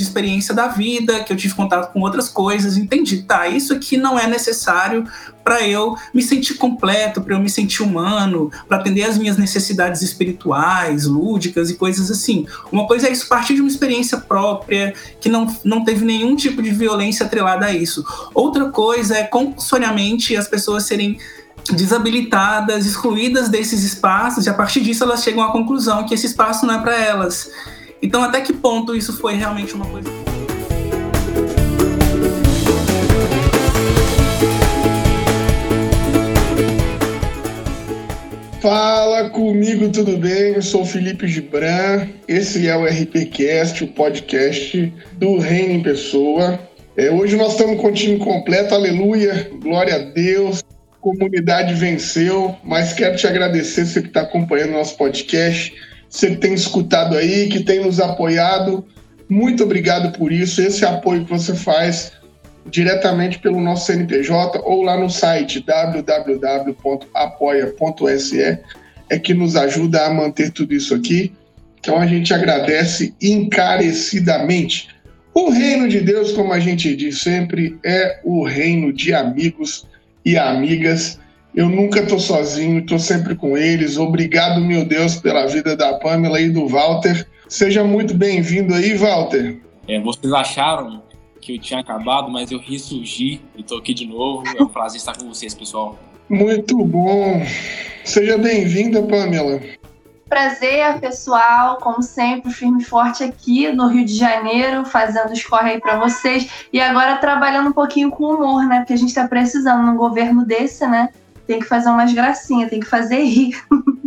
de experiência da vida, que eu tive contato com outras coisas, entendi, tá, isso aqui não é necessário para eu me sentir completo, para eu me sentir humano, para atender às minhas necessidades espirituais, lúdicas e coisas assim. Uma coisa é isso partir de uma experiência própria, que não, não teve nenhum tipo de violência atrelada a isso. Outra coisa é compulsoriamente as pessoas serem desabilitadas, excluídas desses espaços, e a partir disso elas chegam à conclusão que esse espaço não é para elas. Então, até que ponto isso foi realmente uma coisa. Fala comigo, tudo bem? Eu sou Felipe Gibran. Esse é o RPCast, o podcast do Reino em Pessoa. É, hoje nós estamos com o time completo, aleluia, glória a Deus comunidade venceu, mas quero te agradecer, você que está acompanhando nosso podcast, você tem escutado aí, que tem nos apoiado. Muito obrigado por isso. Esse apoio que você faz diretamente pelo nosso CNPJ ou lá no site www.apoia.se é que nos ajuda a manter tudo isso aqui. Então a gente agradece encarecidamente. O reino de Deus, como a gente diz sempre, é o reino de amigos e amigas. Eu nunca estou sozinho, estou sempre com eles. Obrigado, meu Deus, pela vida da Pamela e do Walter. Seja muito bem-vindo aí, Walter. É, vocês acharam que eu tinha acabado, mas eu ressurgi e estou aqui de novo. É um prazer estar com vocês, pessoal. Muito bom. Seja bem-vinda, Pamela. Prazer, pessoal, como sempre, firme e forte aqui no Rio de Janeiro, fazendo os corre aí para vocês. E agora trabalhando um pouquinho com humor, né? Porque a gente tá precisando num governo desse, né? Tem que fazer umas gracinhas, tem que fazer rir.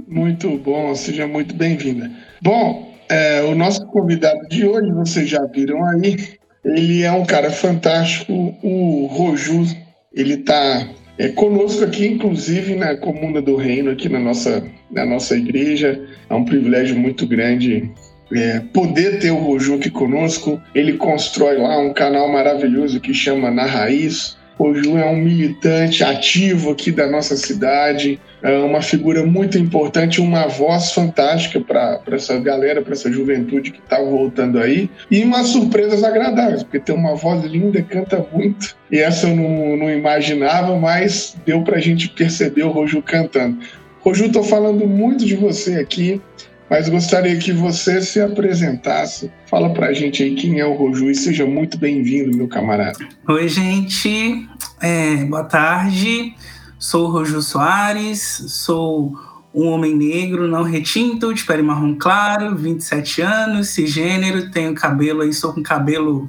Muito bom, seja muito bem-vinda. Bom, é, o nosso convidado de hoje, vocês já viram aí, ele é um cara fantástico, o Roju. Ele tá é, conosco aqui, inclusive na Comuna do Reino, aqui na nossa, na nossa igreja. É um privilégio muito grande é, poder ter o Roju aqui conosco. Ele constrói lá um canal maravilhoso que chama Na Raiz. O Ju é um militante ativo aqui da nossa cidade, é uma figura muito importante, uma voz fantástica para essa galera, para essa juventude que está voltando aí. E umas surpresas agradáveis, porque tem uma voz linda, canta muito. E essa eu não, não imaginava, mas deu para a gente perceber o Roju cantando. Roju, estou falando muito de você aqui mas gostaria que você se apresentasse. Fala pra gente aí quem é o Roju e seja muito bem-vindo, meu camarada. Oi, gente. É, boa tarde. Sou o Roju Soares, sou um homem negro não retinto, de pele marrom claro, 27 anos, cisgênero, tenho cabelo aí, sou com cabelo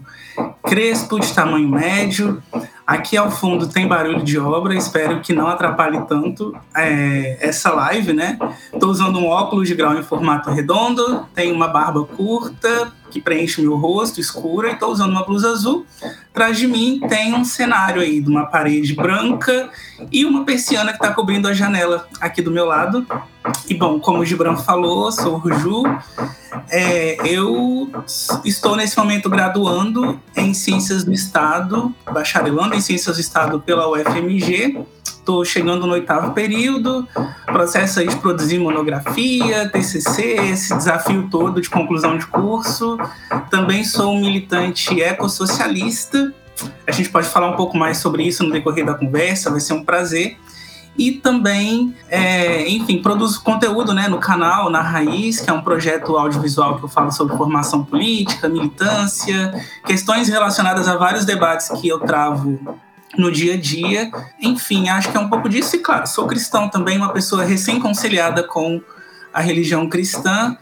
crespo, de tamanho médio. Aqui ao fundo tem barulho de obra, espero que não atrapalhe tanto é, essa live, né? Estou usando um óculos de grau em formato redondo, tenho uma barba curta que preenche meu rosto, escura, e estou usando uma blusa azul. Atrás de mim tem um cenário aí de uma parede branca e uma persiana que está cobrindo a janela aqui do meu lado. E bom, como o Gibran falou, sou o Ruju. É, eu estou nesse momento graduando em Ciências do Estado, bacharelando em Ciências do Estado pela UFMG. Estou chegando no oitavo período, processo aí de produzir monografia, TCC, esse desafio todo de conclusão de curso. Também sou um militante ecossocialista. A gente pode falar um pouco mais sobre isso no decorrer da conversa, vai ser um prazer e também, é, enfim, produzo conteúdo né, no canal Na Raiz, que é um projeto audiovisual que eu falo sobre formação política, militância, questões relacionadas a vários debates que eu travo no dia a dia. Enfim, acho que é um pouco disso. E claro, sou cristão também, uma pessoa recém-conciliada com a religião cristã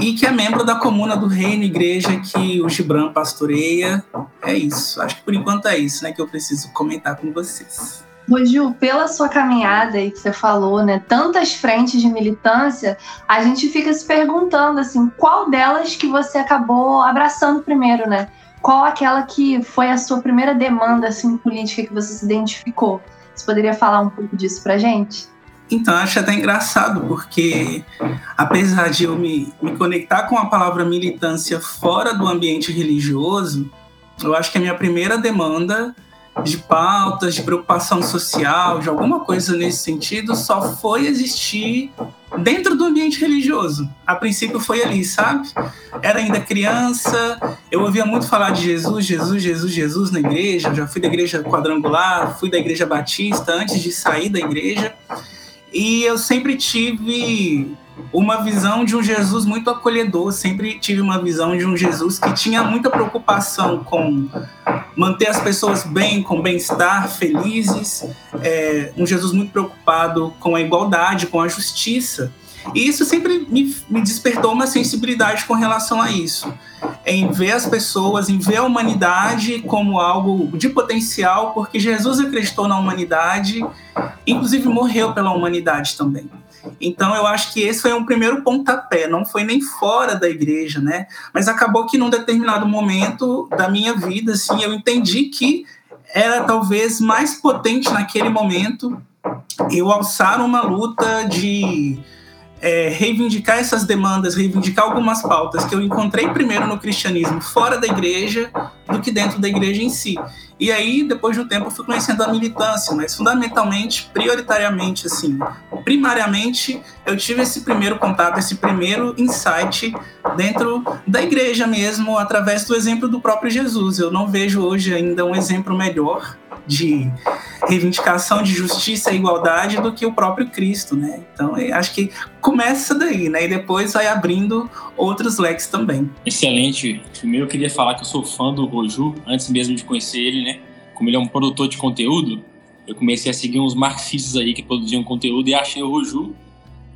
e que é membro da Comuna do Reino, igreja que o Gibran pastoreia. É isso. Acho que por enquanto é isso né, que eu preciso comentar com vocês. Roju, pela sua caminhada aí que você falou, né, tantas frentes de militância, a gente fica se perguntando assim, qual delas que você acabou abraçando primeiro, né? Qual aquela que foi a sua primeira demanda assim política que você se identificou? Você poderia falar um pouco disso pra gente? Então, acho até engraçado, porque apesar de eu me, me conectar com a palavra militância fora do ambiente religioso, eu acho que a minha primeira demanda de pautas, de preocupação social, de alguma coisa nesse sentido, só foi existir dentro do ambiente religioso. A princípio foi ali, sabe? Era ainda criança, eu ouvia muito falar de Jesus, Jesus, Jesus, Jesus na igreja. Eu já fui da igreja quadrangular, fui da igreja batista antes de sair da igreja. E eu sempre tive uma visão de um Jesus muito acolhedor, sempre tive uma visão de um Jesus que tinha muita preocupação com manter as pessoas bem, com bem-estar, felizes, é, um Jesus muito preocupado com a igualdade, com a justiça. E isso sempre me, me, despertou uma sensibilidade com relação a isso, em ver as pessoas, em ver a humanidade como algo de potencial, porque Jesus acreditou na humanidade, inclusive morreu pela humanidade também. Então eu acho que esse foi um primeiro pontapé, não foi nem fora da igreja, né? Mas acabou que num determinado momento da minha vida, assim, eu entendi que era talvez mais potente naquele momento eu alçar uma luta de é, reivindicar essas demandas, reivindicar algumas pautas que eu encontrei primeiro no cristianismo fora da igreja do que dentro da igreja em si. E aí, depois de um tempo, eu fui conhecendo a militância, mas fundamentalmente, prioritariamente, assim, primariamente, eu tive esse primeiro contato, esse primeiro insight dentro da igreja mesmo, através do exemplo do próprio Jesus. Eu não vejo hoje ainda um exemplo melhor de reivindicação de justiça e igualdade do que o próprio Cristo, né? Então, acho que começa daí, né? E depois vai abrindo outros leques também. Excelente. Primeiro eu queria falar que eu sou fã do Roju, antes mesmo de conhecer ele, né? Como ele é um produtor de conteúdo, eu comecei a seguir uns marxistas aí que produziam conteúdo e achei o Roju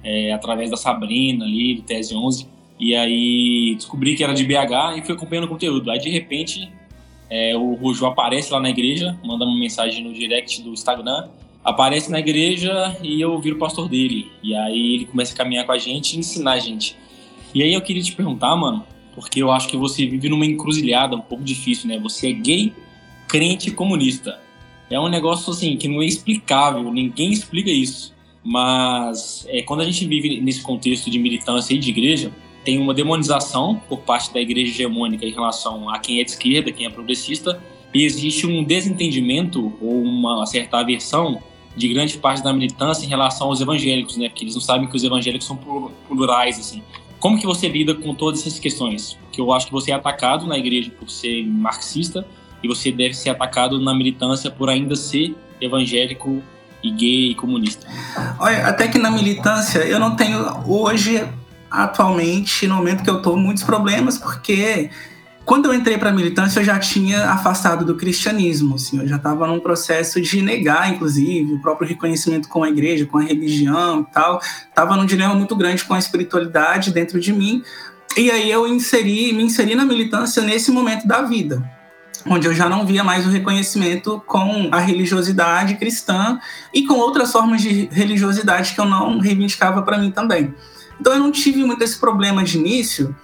é, através da Sabrina ali, do Tese 11. E aí descobri que era de BH e fui acompanhando o conteúdo. Aí de repente é, o Rujo aparece lá na igreja, manda uma mensagem no direct do Instagram, aparece na igreja e eu viro o pastor dele. E aí ele começa a caminhar com a gente e ensinar a gente. E aí eu queria te perguntar, mano, porque eu acho que você vive numa encruzilhada um pouco difícil, né? Você é gay, crente e comunista. É um negócio assim que não é explicável, ninguém explica isso. Mas é, quando a gente vive nesse contexto de militância e de igreja, tem uma demonização por parte da igreja hegemônica em relação a quem é de esquerda, quem é progressista, e existe um desentendimento ou uma certa aversão de grande parte da militância em relação aos evangélicos, né? Porque eles não sabem que os evangélicos são plurais, assim. Como que você lida com todas essas questões? Porque eu acho que você é atacado na igreja por ser marxista e você deve ser atacado na militância por ainda ser evangélico e gay e comunista. Olha, até que na militância eu não tenho hoje atualmente, no momento que eu estou, muitos problemas, porque quando eu entrei para a militância, eu já tinha afastado do cristianismo, assim, eu já estava num processo de negar, inclusive, o próprio reconhecimento com a igreja, com a religião e tal. Estava num dilema muito grande com a espiritualidade dentro de mim. E aí eu inseri, me inseri na militância nesse momento da vida, onde eu já não via mais o reconhecimento com a religiosidade cristã e com outras formas de religiosidade que eu não reivindicava para mim também. Então eu não tive muito esse problema de início,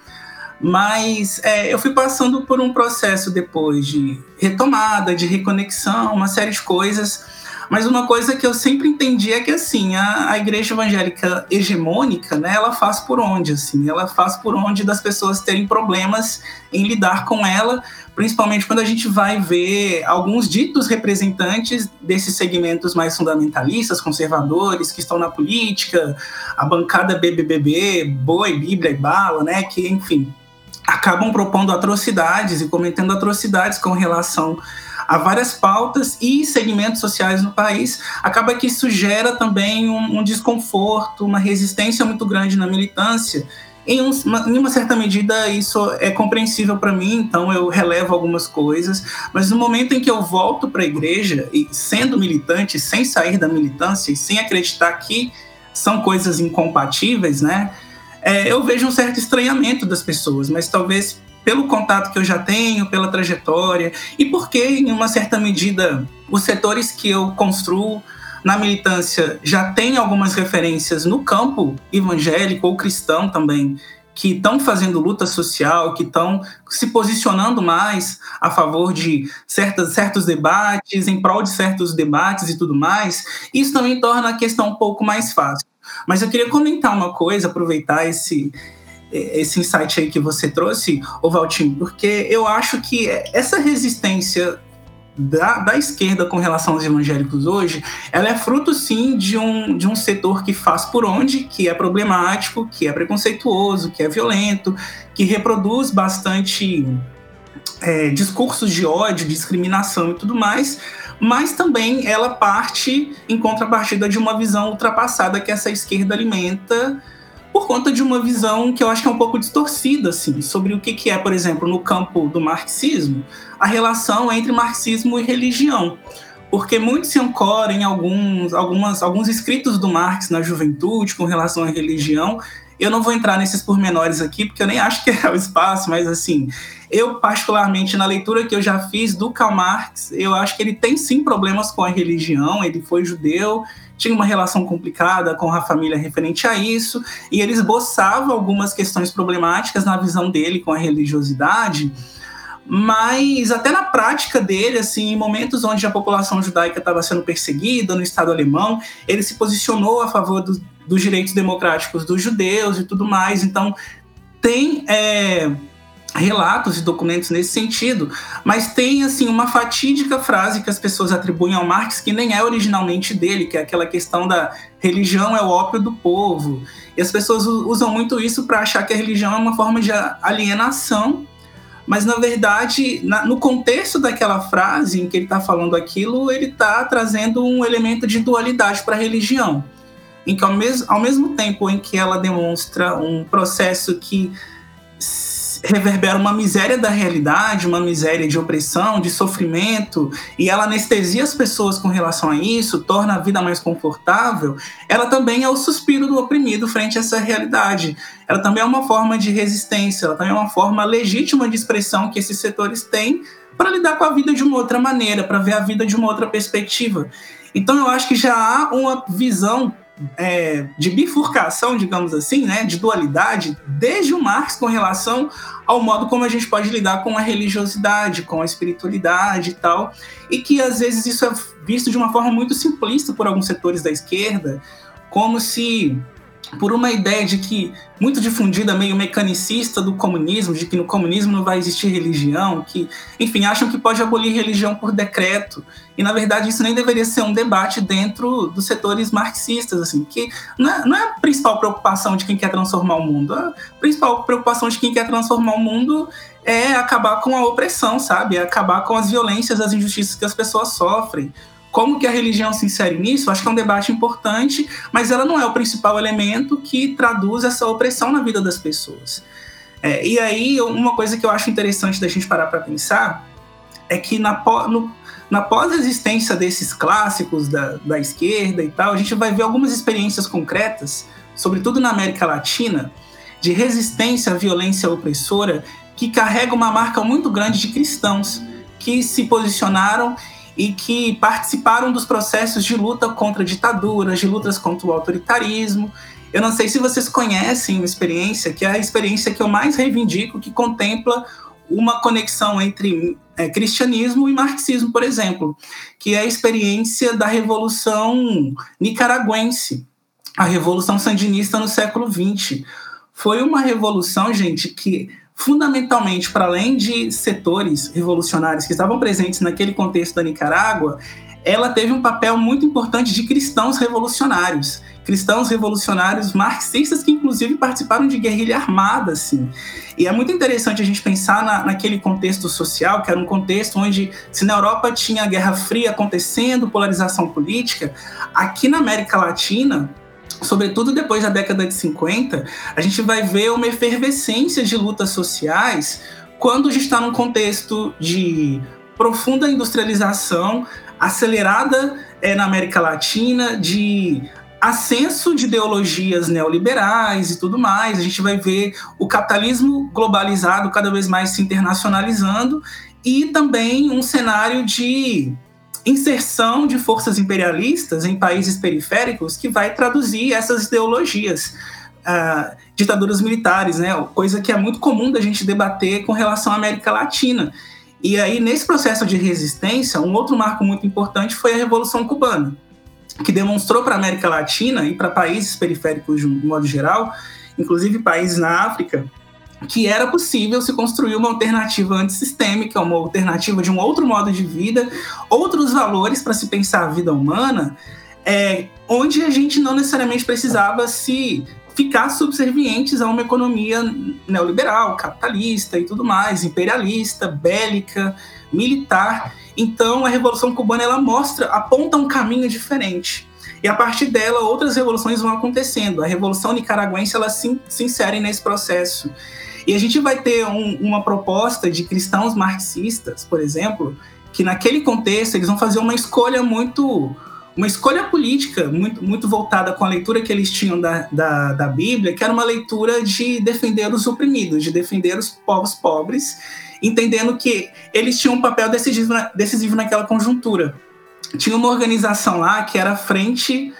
mas é, eu fui passando por um processo depois de retomada, de reconexão, uma série de coisas. Mas uma coisa que eu sempre entendi é que assim a, a igreja evangélica hegemônica, né, ela faz por onde assim, ela faz por onde das pessoas terem problemas em lidar com ela, principalmente quando a gente vai ver alguns ditos representantes desses segmentos mais fundamentalistas, conservadores, que estão na política, a bancada BBBB, boi, bíblia e bala, né, que, enfim, acabam propondo atrocidades e cometendo atrocidades com relação a várias pautas e segmentos sociais no país, acaba que isso gera também um, um desconforto, uma resistência muito grande na militância, em, um, em uma certa medida, isso é compreensível para mim, então eu relevo algumas coisas, mas no momento em que eu volto para a igreja, e sendo militante, sem sair da militância e sem acreditar que são coisas incompatíveis, né? É, eu vejo um certo estranhamento das pessoas, mas talvez pelo contato que eu já tenho, pela trajetória, e porque, em uma certa medida, os setores que eu construo na militância já tem algumas referências no campo evangélico ou cristão também, que estão fazendo luta social, que estão se posicionando mais a favor de certas, certos debates, em prol de certos debates e tudo mais, isso também torna a questão um pouco mais fácil. Mas eu queria comentar uma coisa, aproveitar esse, esse insight aí que você trouxe, o Valtinho, porque eu acho que essa resistência da, da esquerda com relação aos evangélicos hoje, ela é fruto sim de um, de um setor que faz por onde, que é problemático, que é preconceituoso, que é violento, que reproduz bastante é, discursos de ódio, discriminação e tudo mais, mas também ela parte em contrapartida de uma visão ultrapassada que essa esquerda alimenta por conta de uma visão que eu acho que é um pouco distorcida, assim, sobre o que, que é, por exemplo, no campo do marxismo, a relação entre marxismo e religião. Porque muito se ancora em alguns, algumas, alguns escritos do Marx na juventude com relação à religião. Eu não vou entrar nesses pormenores aqui, porque eu nem acho que é o espaço, mas assim, eu, particularmente, na leitura que eu já fiz do Karl Marx, eu acho que ele tem sim problemas com a religião, ele foi judeu, tinha uma relação complicada com a família referente a isso, e ele esboçava algumas questões problemáticas na visão dele com a religiosidade, mas até na prática dele, assim, em momentos onde a população judaica estava sendo perseguida no Estado alemão, ele se posicionou a favor do, dos direitos democráticos dos judeus e tudo mais. Então, tem é, relatos e documentos nesse sentido, mas tem assim uma fatídica frase que as pessoas atribuem ao Marx que nem é originalmente dele, que é aquela questão da religião é o ópio do povo. E as pessoas usam muito isso para achar que a religião é uma forma de alienação, mas na verdade, na, no contexto daquela frase em que ele está falando aquilo, ele está trazendo um elemento de dualidade para a religião, em que ao, ao mesmo tempo em que ela demonstra um processo que reverbera uma miséria da realidade, uma miséria de opressão, de sofrimento, e ela anestesia as pessoas com relação a isso, torna a vida mais confortável, ela também é o suspiro do oprimido frente a essa realidade. Ela também é uma forma de resistência, ela também é uma forma legítima de expressão que esses setores têm para lidar com a vida de uma outra maneira, para ver a vida de uma outra perspectiva. Então eu acho que já há uma visão é, de bifurcação, digamos assim, né, de dualidade, desde o Marx com relação ao modo como a gente pode lidar com a religiosidade, com a espiritualidade e tal, e que às vezes isso é visto de uma forma muito simplista por alguns setores da esquerda, como se por uma ideia de que muito difundida, meio mecanicista do comunismo, de que no comunismo não vai existir religião, que, enfim, acham que pode abolir religião por decreto. E na verdade isso nem deveria ser um debate dentro dos setores marxistas, assim, que não é, não é a principal preocupação de quem quer transformar o mundo. A principal preocupação de quem quer transformar o mundo é acabar com a opressão, sabe? É acabar com as violências, as injustiças que as pessoas sofrem. Como que a religião se insere nisso? Acho que é um debate importante, mas ela não é o principal elemento que traduz essa opressão na vida das pessoas. É, e aí, uma coisa que eu acho interessante da gente parar para pensar é que na, na pós-existência desses clássicos da, da esquerda e tal, a gente vai ver algumas experiências concretas, sobretudo na América Latina, de resistência à violência opressora que carrega uma marca muito grande de cristãos que se posicionaram e que participaram dos processos de luta contra ditaduras, de lutas contra o autoritarismo. Eu não sei se vocês conhecem uma experiência, que é a experiência que eu mais reivindico, que contempla uma conexão entre é, cristianismo e marxismo, por exemplo, que é a experiência da Revolução Nicaragüense, a Revolução Sandinista no século XX. Foi uma revolução, gente, que fundamentalmente, para além de setores revolucionários que estavam presentes naquele contexto da Nicarágua, ela teve um papel muito importante de cristãos revolucionários, cristãos revolucionários marxistas que inclusive participaram de guerrilha armada, assim. E é muito interessante a gente pensar na, naquele contexto social, que era um contexto onde, se na Europa tinha a Guerra Fria acontecendo, polarização política, aqui na América Latina sobretudo depois da década de 50, a gente vai ver uma efervescência de lutas sociais quando a gente está num contexto de profunda industrialização, acelerada é, na América Latina, de ascenso de ideologias neoliberais e tudo mais. A gente vai ver o capitalismo globalizado cada vez mais se internacionalizando e também um cenário de inserção de forças imperialistas em países periféricos que vai traduzir essas ideologias. Uh, ditaduras militares, né? Coisa que é muito comum da gente debater com relação à América Latina. E aí, nesse processo de resistência, um outro marco muito importante foi a Revolução Cubana, que demonstrou para a América Latina e para países periféricos de um modo geral, inclusive países na África, que era possível se construir uma alternativa antissistêmica, uma alternativa de um outro modo de vida, outros valores para se pensar a vida humana, é, onde a gente não necessariamente precisava se ficar subservientes a uma economia neoliberal, capitalista e tudo mais, imperialista, bélica, militar. Então a Revolução Cubana ela mostra, aponta um caminho diferente. E a partir dela, outras revoluções vão acontecendo. A Revolução Nicaragüense ela se, se insere nesse processo. E a gente vai ter um, uma proposta de cristãos marxistas, por exemplo, que naquele contexto eles vão fazer uma escolha muito uma escolha política muito, muito voltada com a leitura que eles tinham da, da, da, Bíblia, que era uma leitura de defender os oprimidos, de defender os povos pobres, entendendo que eles tinham um papel decisivo, decisivo naquela conjuntura. Tinha uma organização lá que era a Frente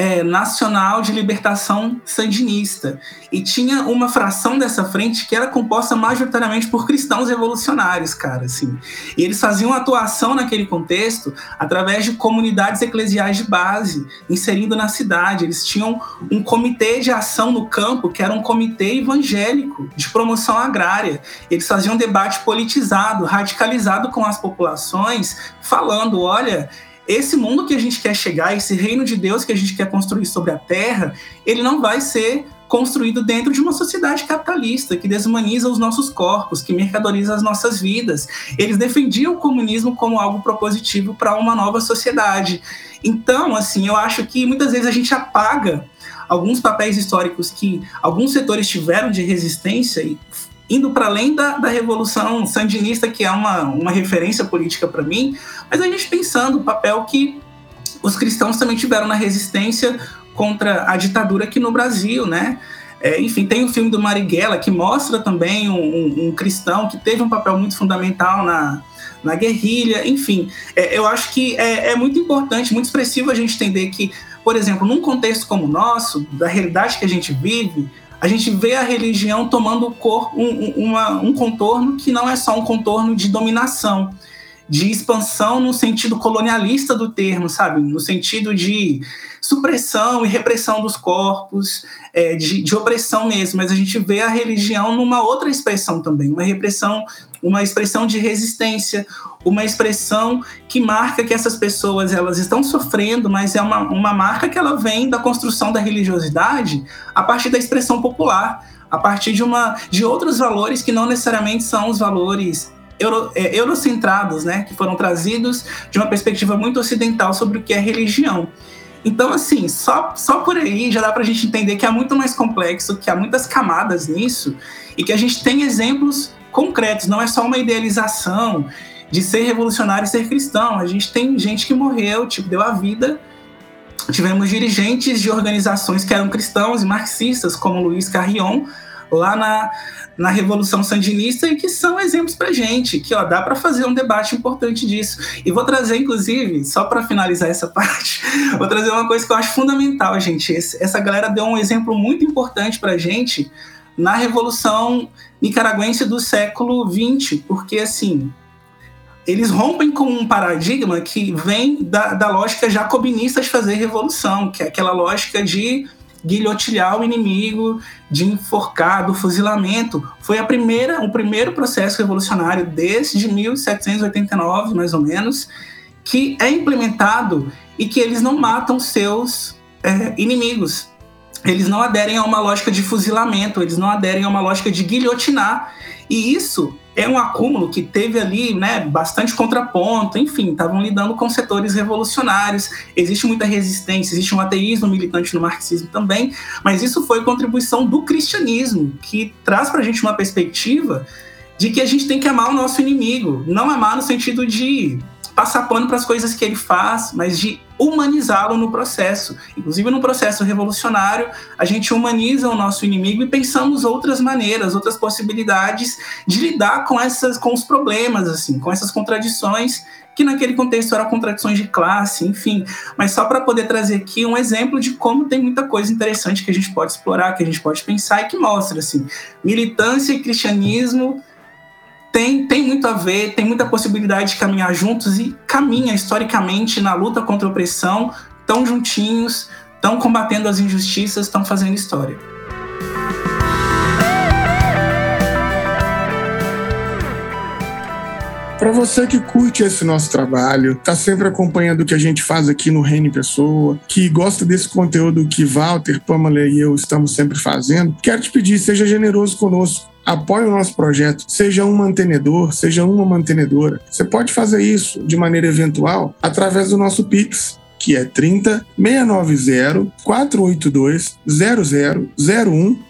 é, Nacional de Libertação Sandinista. E tinha uma fração dessa frente que era composta majoritariamente por cristãos revolucionários, cara, assim. E eles faziam atuação naquele contexto através de comunidades eclesiais de base, inserindo na cidade. Eles tinham um comitê de ação no campo, que era um comitê evangélico de promoção agrária. Eles faziam um debate politizado, radicalizado com as populações, falando, olha, esse mundo que a gente quer chegar, esse reino de Deus que a gente quer construir sobre a terra, ele não vai ser construído dentro de uma sociedade capitalista que desumaniza os nossos corpos, que mercadoriza as nossas vidas. Eles defendiam o comunismo como algo propositivo para uma nova sociedade. Então, assim, eu acho que muitas vezes a gente apaga alguns papéis históricos que alguns setores tiveram de resistência e indo para além da, da Revolução Sandinista, que é uma, uma referência política para mim, mas a gente pensando o papel que os cristãos também tiveram na resistência contra a ditadura aqui no Brasil, né? É, enfim, tem o filme do Marighella, que mostra também um, um, um, cristão que teve um papel muito fundamental na, na guerrilha. Enfim, é, eu acho que é, é, muito importante, muito expressivo a gente entender que, por exemplo, num contexto como o nosso, da realidade que a gente vive, a gente vê a religião tomando cor, um, uma, um contorno que não é só um contorno de dominação, de expansão no sentido colonialista do termo, sabe? No sentido de supressão e repressão dos corpos, é, de, de, opressão mesmo. Mas a gente vê a religião numa outra expressão também, uma repressão, uma expressão de resistência, uma expressão que marca que essas pessoas elas estão sofrendo, mas é uma, uma marca que ela vem da construção da religiosidade a partir da expressão popular, a partir de uma de outros valores que não necessariamente são os valores euro, é, eurocentrados, né, que foram trazidos de uma perspectiva muito ocidental sobre o que é religião. Então, assim, só, só por aí já dá para a gente entender que é muito mais complexo, que há muitas camadas nisso e que a gente tem exemplos concretos, não é só uma idealização de ser revolucionário e ser cristão. A gente tem gente que morreu, tipo, deu a vida. Tivemos dirigentes de organizações que eram cristãos e marxistas, como Luiz Carrion, lá na, na Revolução Sandinista, e que são exemplos para gente, que ó, dá para fazer um debate importante disso. E vou trazer, inclusive, só para finalizar essa parte, vou trazer uma coisa que eu acho fundamental, gente. Essa galera deu um exemplo muito importante para gente na Revolução Nicaragüense do século XX, porque assim eles rompem com um paradigma que vem da, da lógica jacobinista de fazer revolução, que é aquela lógica de guilhotilhar o inimigo, de enforcar, do fuzilamento. Foi a primeira, o primeiro processo revolucionário desde 1789, mais ou menos, que é implementado e que eles não matam seus é, inimigos. Eles não aderem a uma lógica de fuzilamento, eles não aderem a uma lógica de guilhotinar. E isso é um acúmulo que teve ali né, bastante contraponto, enfim, estavam lidando com setores revolucionários, existe muita resistência, existe um ateísmo militante no marxismo também, mas isso foi contribuição do cristianismo, que traz para a gente uma perspectiva de que a gente tem que amar o nosso inimigo, não amar no sentido de passar pano para as coisas que ele faz, mas de humanizá-lo no processo. Inclusive, no processo revolucionário, a gente humaniza o nosso inimigo e pensamos outras maneiras, outras possibilidades de lidar com essas, com os problemas, assim, com essas contradições que naquele contexto eram contradições de classe, enfim. Mas só para poder trazer aqui um exemplo de como tem muita coisa interessante que a gente pode explorar, que a gente pode pensar e que mostra, assim, militância e cristianismo tem, tem muito a ver, tem muita possibilidade de caminhar juntos e caminha historicamente na luta contra a opressão, tão juntinhos, estão combatendo as injustiças, estão fazendo história. Para você que curte esse nosso trabalho, tá sempre acompanhando o que a gente faz aqui no Reino Pessoa, que gosta desse conteúdo que Walter, Pamela e eu estamos sempre fazendo, quero te pedir, seja generoso conosco apoie o nosso projeto, seja um mantenedor, seja uma mantenedora. Você pode fazer isso de maneira eventual através do nosso Pix, que é 30 690 482 0001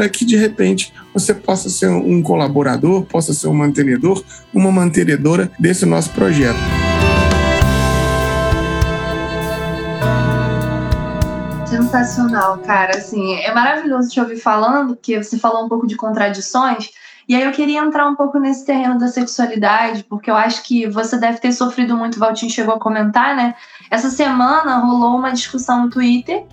que de repente você possa ser um colaborador, possa ser um mantenedor, uma mantenedora desse nosso projeto. Sensacional, cara. Assim, é maravilhoso te ouvir falando, porque você falou um pouco de contradições. E aí eu queria entrar um pouco nesse terreno da sexualidade, porque eu acho que você deve ter sofrido muito, o Valtinho chegou a comentar, né? Essa semana rolou uma discussão no Twitter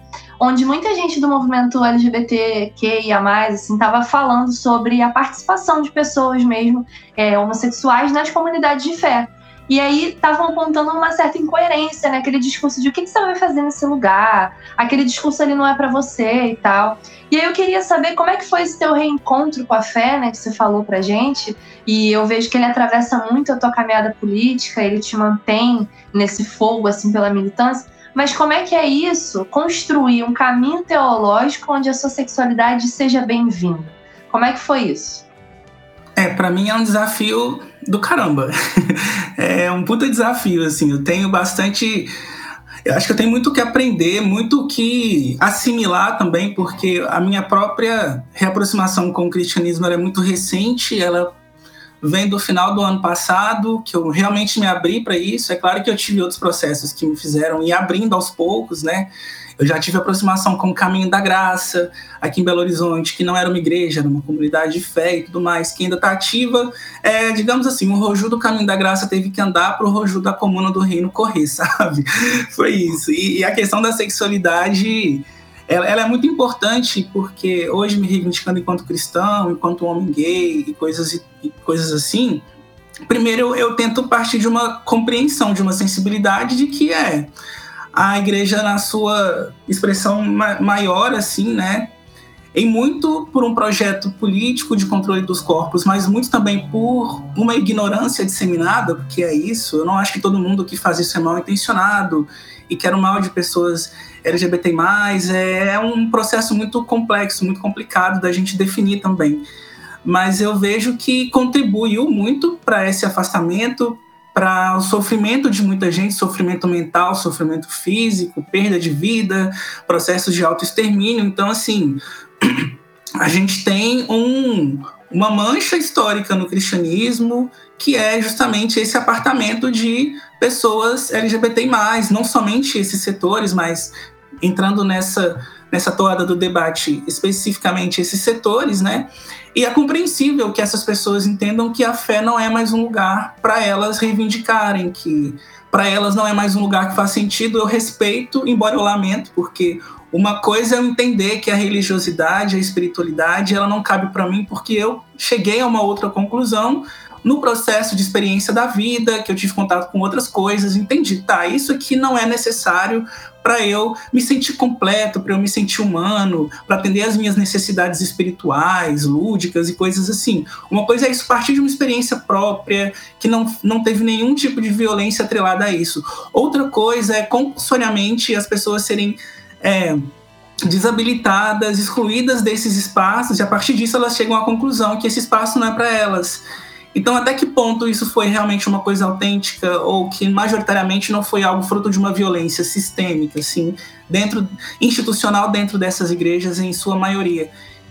onde muita gente do movimento LGBTQIA+, assim, estava falando sobre a participação de pessoas mesmo é, homossexuais nas comunidades de fé. E aí estavam apontando uma certa incoerência, né? Aquele discurso de o que, que você vai fazer nesse lugar, aquele discurso ali não é para você e tal. E aí eu queria saber como é que foi esse teu reencontro com a fé, né? Que você falou pra gente. E eu vejo que ele atravessa muito a tua caminhada política, ele te mantém nesse fogo, assim, pela militância. Mas como é que é isso? Construir um caminho teológico onde a sua sexualidade seja bem-vinda. Como é que foi isso? É, para mim é um desafio do caramba. é um puta desafio, assim. Eu tenho bastante. Eu acho que eu tenho muito que aprender, muito que assimilar também, porque a minha própria reaproximação com o cristianismo é muito recente, ela vem do final do ano passado, que eu realmente me abri para isso. É claro que eu tive outros processos que me fizeram ir abrindo aos poucos, né? Eu já tive aproximação com o Caminho da Graça, aqui em Belo Horizonte, que não era uma igreja, era uma comunidade de fé e tudo mais, que ainda está ativa. É, digamos assim, o Roju do Caminho da Graça teve que andar para o Roju da Comuna do Reino correr, sabe? Foi isso. E, e a questão da sexualidade ela, ela, é muito importante porque hoje me reivindicando enquanto cristão, enquanto homem gay e coisas, e coisas assim, primeiro eu, eu tento partir de uma compreensão, de uma sensibilidade de que é a igreja na sua expressão ma maior, assim, né? Em muito por um projeto político de controle dos corpos, mas muito também por uma ignorância disseminada, porque é isso. Eu não acho que todo mundo que faz isso é mal intencionado e quer o mal de pessoas LGBT+, é, é um processo muito complexo, muito complicado da gente definir também. Mas eu vejo que contribuiu muito para esse afastamento, para o sofrimento de muita gente, sofrimento mental, sofrimento físico, perda de vida, processos de autoextermínio. Então, assim, a gente tem um, uma mancha histórica no cristianismo que é justamente esse apartamento de pessoas LGBT+, não somente esses setores, mas entrando nessa nessa toada do debate especificamente esses setores, né? E é compreensível que essas pessoas entendam que a fé não é mais um lugar para elas reivindicarem, que para elas não é mais um lugar que faz sentido. Eu respeito, embora eu lamento, porque uma coisa é eu entender que a religiosidade, a espiritualidade, ela não cabe para mim porque eu cheguei a uma outra conclusão no processo de experiência da vida, que eu tive contato com outras coisas, entendi, tá, isso aqui não é necessário para eu me sentir completo, para eu me sentir humano, para atender às minhas necessidades espirituais, lúdicas e coisas assim. Uma coisa é isso partir de uma experiência própria, que não, não teve nenhum tipo de violência atrelada a isso. Outra coisa é compulsoriamente as pessoas serem. É, desabilitadas, excluídas desses espaços, e a partir disso elas chegam à conclusão que esse espaço não é para elas. Então, até que ponto isso foi realmente uma coisa autêntica ou que majoritariamente não foi algo fruto de uma violência sistêmica, assim, dentro institucional dentro dessas igrejas em sua maioria.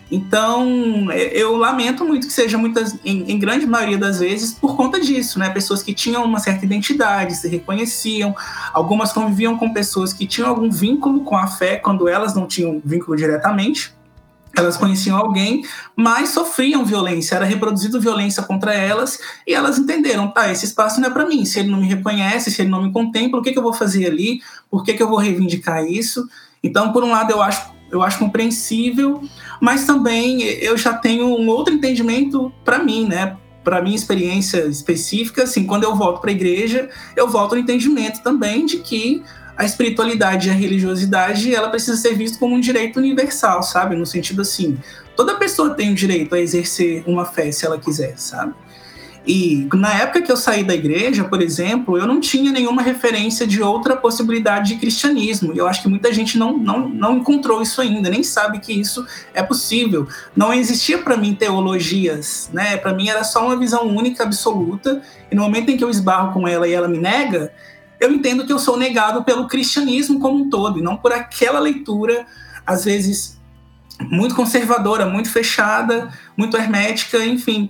Então, é, eu lamento muito que seja muitas, em, em, grande maioria das vezes, por conta disso, né? Pessoas que tinham uma certa identidade, se reconheciam, algumas conviviam com pessoas que tinham algum vínculo com a fé quando elas não tinham vínculo diretamente, elas conheciam alguém, mas sofriam violência, era reproduzido violência contra elas, e elas entenderam, tá, esse espaço não é para mim, se ele não me reconhece, se ele não me contempla, o que, que eu vou fazer ali, por que, que eu vou reivindicar isso? Então, por um lado, eu acho, eu acho compreensível, mas também eu já tenho um outro entendimento para mim, né, para minha experiência específica, assim, quando eu volto para a igreja, eu volto no entendimento também de que a espiritualidade e a religiosidade ela precisa ser vista como um direito universal, sabe? No sentido assim, toda pessoa tem o direito a exercer uma fé se ela quiser, sabe? E na época que eu saí da igreja, por exemplo, eu não tinha nenhuma referência de outra possibilidade de cristianismo. E eu acho que muita gente não, não, não encontrou isso ainda, nem sabe que isso é possível. Não existia para mim teologias, né? Para mim era só uma visão única, absoluta. E no momento em que eu esbarro com ela e ela me nega, eu entendo que eu sou negado pelo cristianismo como um todo, e não por aquela leitura, às vezes, muito conservadora, muito fechada, muito hermética, enfim.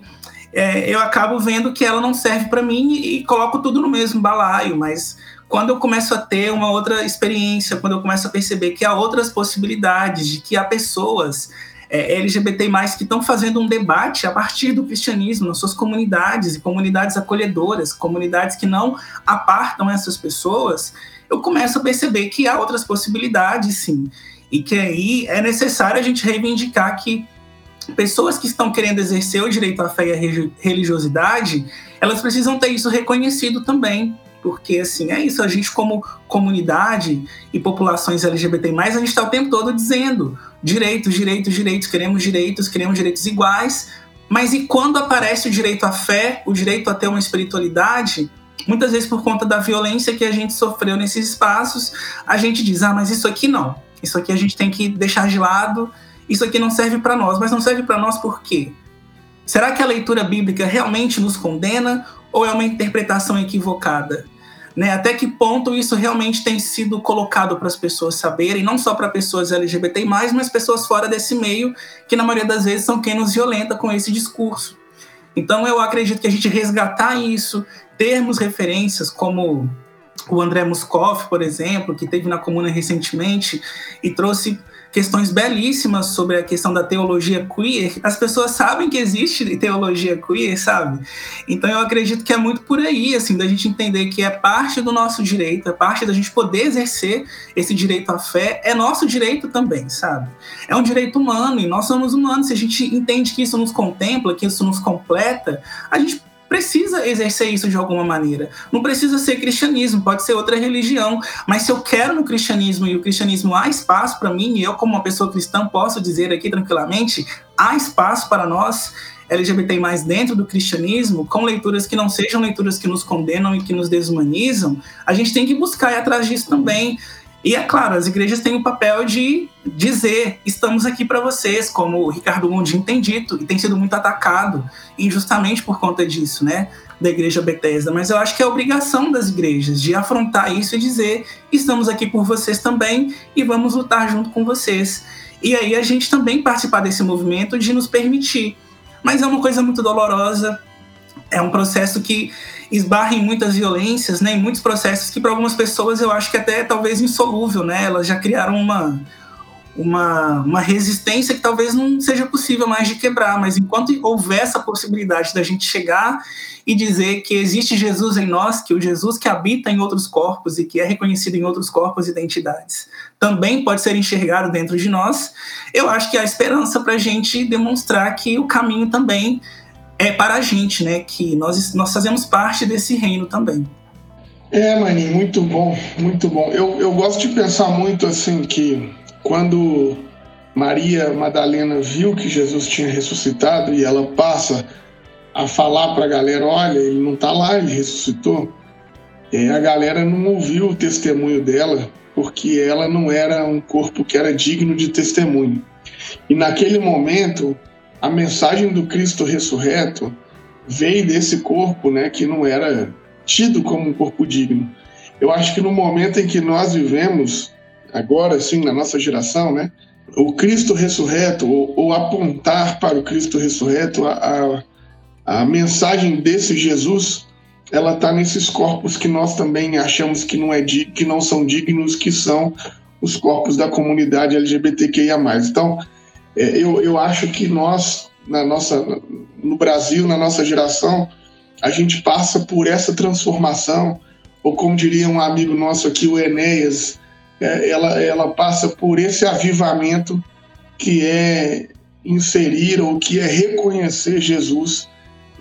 É, eu acabo vendo que ela não serve para mim e, e coloco tudo no mesmo balaio, mas quando eu começo a ter uma outra experiência, quando eu começo a perceber que há outras possibilidades, de que há pessoas é, LGBT+, que estão fazendo um debate a partir do cristianismo nas suas comunidades e comunidades acolhedoras, comunidades que não apartam essas pessoas, eu começo a perceber que há outras possibilidades, sim, e que aí é necessário a gente reivindicar que pessoas que estão querendo exercer o direito à fé e à religiosidade, elas precisam ter isso reconhecido também, porque assim é isso a gente como comunidade e populações LGBT+, a gente está o tempo todo dizendo direitos, direitos, direitos, queremos direitos, queremos direitos iguais, mas e quando aparece o direito à fé, o direito a ter uma espiritualidade, muitas vezes por conta da violência que a gente sofreu nesses espaços, a gente diz: "Ah, mas isso aqui não. Isso aqui a gente tem que deixar de lado. Isso aqui não serve para nós". Mas não serve para nós por quê? Será que a leitura bíblica realmente nos condena ou é uma interpretação equivocada? Né? Até que ponto isso realmente tem sido colocado para as pessoas saberem, não só para pessoas LGBT+, mas pessoas fora desse meio, que na maioria das vezes são quem nos violenta com esse discurso. Então eu acredito que a gente resgatar isso, termos referências como o André Muscoff, por exemplo, que teve na Comuna recentemente e trouxe questões belíssimas sobre a questão da teologia queer. As pessoas sabem que existe teologia queer, sabe? Então eu acredito que é muito por aí, assim, da gente entender que é parte do nosso direito, é parte da gente poder exercer esse direito à fé, é nosso direito também, sabe? É um direito humano e nós somos humanos. Se a gente entende que isso nos contempla, que isso nos completa, a gente precisa exercer isso de alguma maneira. Não precisa ser cristianismo, pode ser outra religião, mas se eu quero no cristianismo e o cristianismo há espaço para mim, e eu como uma pessoa cristã posso dizer aqui tranquilamente, há espaço para nós LGBT mais dentro do cristianismo, com leituras que não sejam leituras que nos condenam e que nos desumanizam, a gente tem que buscar ir atrás disso também. E é claro, as igrejas têm o papel de dizer: estamos aqui para vocês, como o Ricardo Gondim tem dito, e tem sido muito atacado, injustamente por conta disso, né? Da igreja Bethesda. Mas eu acho que é obrigação das igrejas de afrontar isso e dizer: estamos aqui por vocês também e vamos lutar junto com vocês. E aí a gente também participar desse movimento de nos permitir. Mas é uma coisa muito dolorosa, é um processo que esbarra em muitas violências, né, em muitos processos que para algumas pessoas eu acho que até é talvez insolúvel, né? Elas já criaram uma uma, uma resistência que talvez não seja possível mais de quebrar, mas enquanto houver essa possibilidade da gente chegar e dizer que existe Jesus em nós, que o Jesus que habita em outros corpos e que é reconhecido em outros corpos e identidades também pode ser enxergado dentro de nós, eu acho que há esperança para a gente demonstrar que o caminho também é para a gente, né? Que nós, nós fazemos parte desse reino também. É, Maninho, muito bom, muito bom. Eu, eu gosto de pensar muito assim que quando Maria Madalena viu que Jesus tinha ressuscitado e ela passa a falar para a galera: olha, ele não está lá, ele ressuscitou. A galera não ouviu o testemunho dela porque ela não era um corpo que era digno de testemunho. E naquele momento, a mensagem do Cristo ressurreto veio desse corpo, né, que não era tido como um corpo digno. Eu acho que no momento em que nós vivemos agora, sim, na nossa geração, né, o Cristo ressurreto ou, ou apontar para o Cristo ressurreto, a, a, a mensagem desse Jesus, ela está nesses corpos que nós também achamos que não é que não são dignos, que são os corpos da comunidade LGBTQIA+. Então, eu, eu acho que nós, na nossa, no Brasil, na nossa geração, a gente passa por essa transformação, ou como diria um amigo nosso aqui, o Enéas, é, ela, ela passa por esse avivamento que é inserir ou que é reconhecer Jesus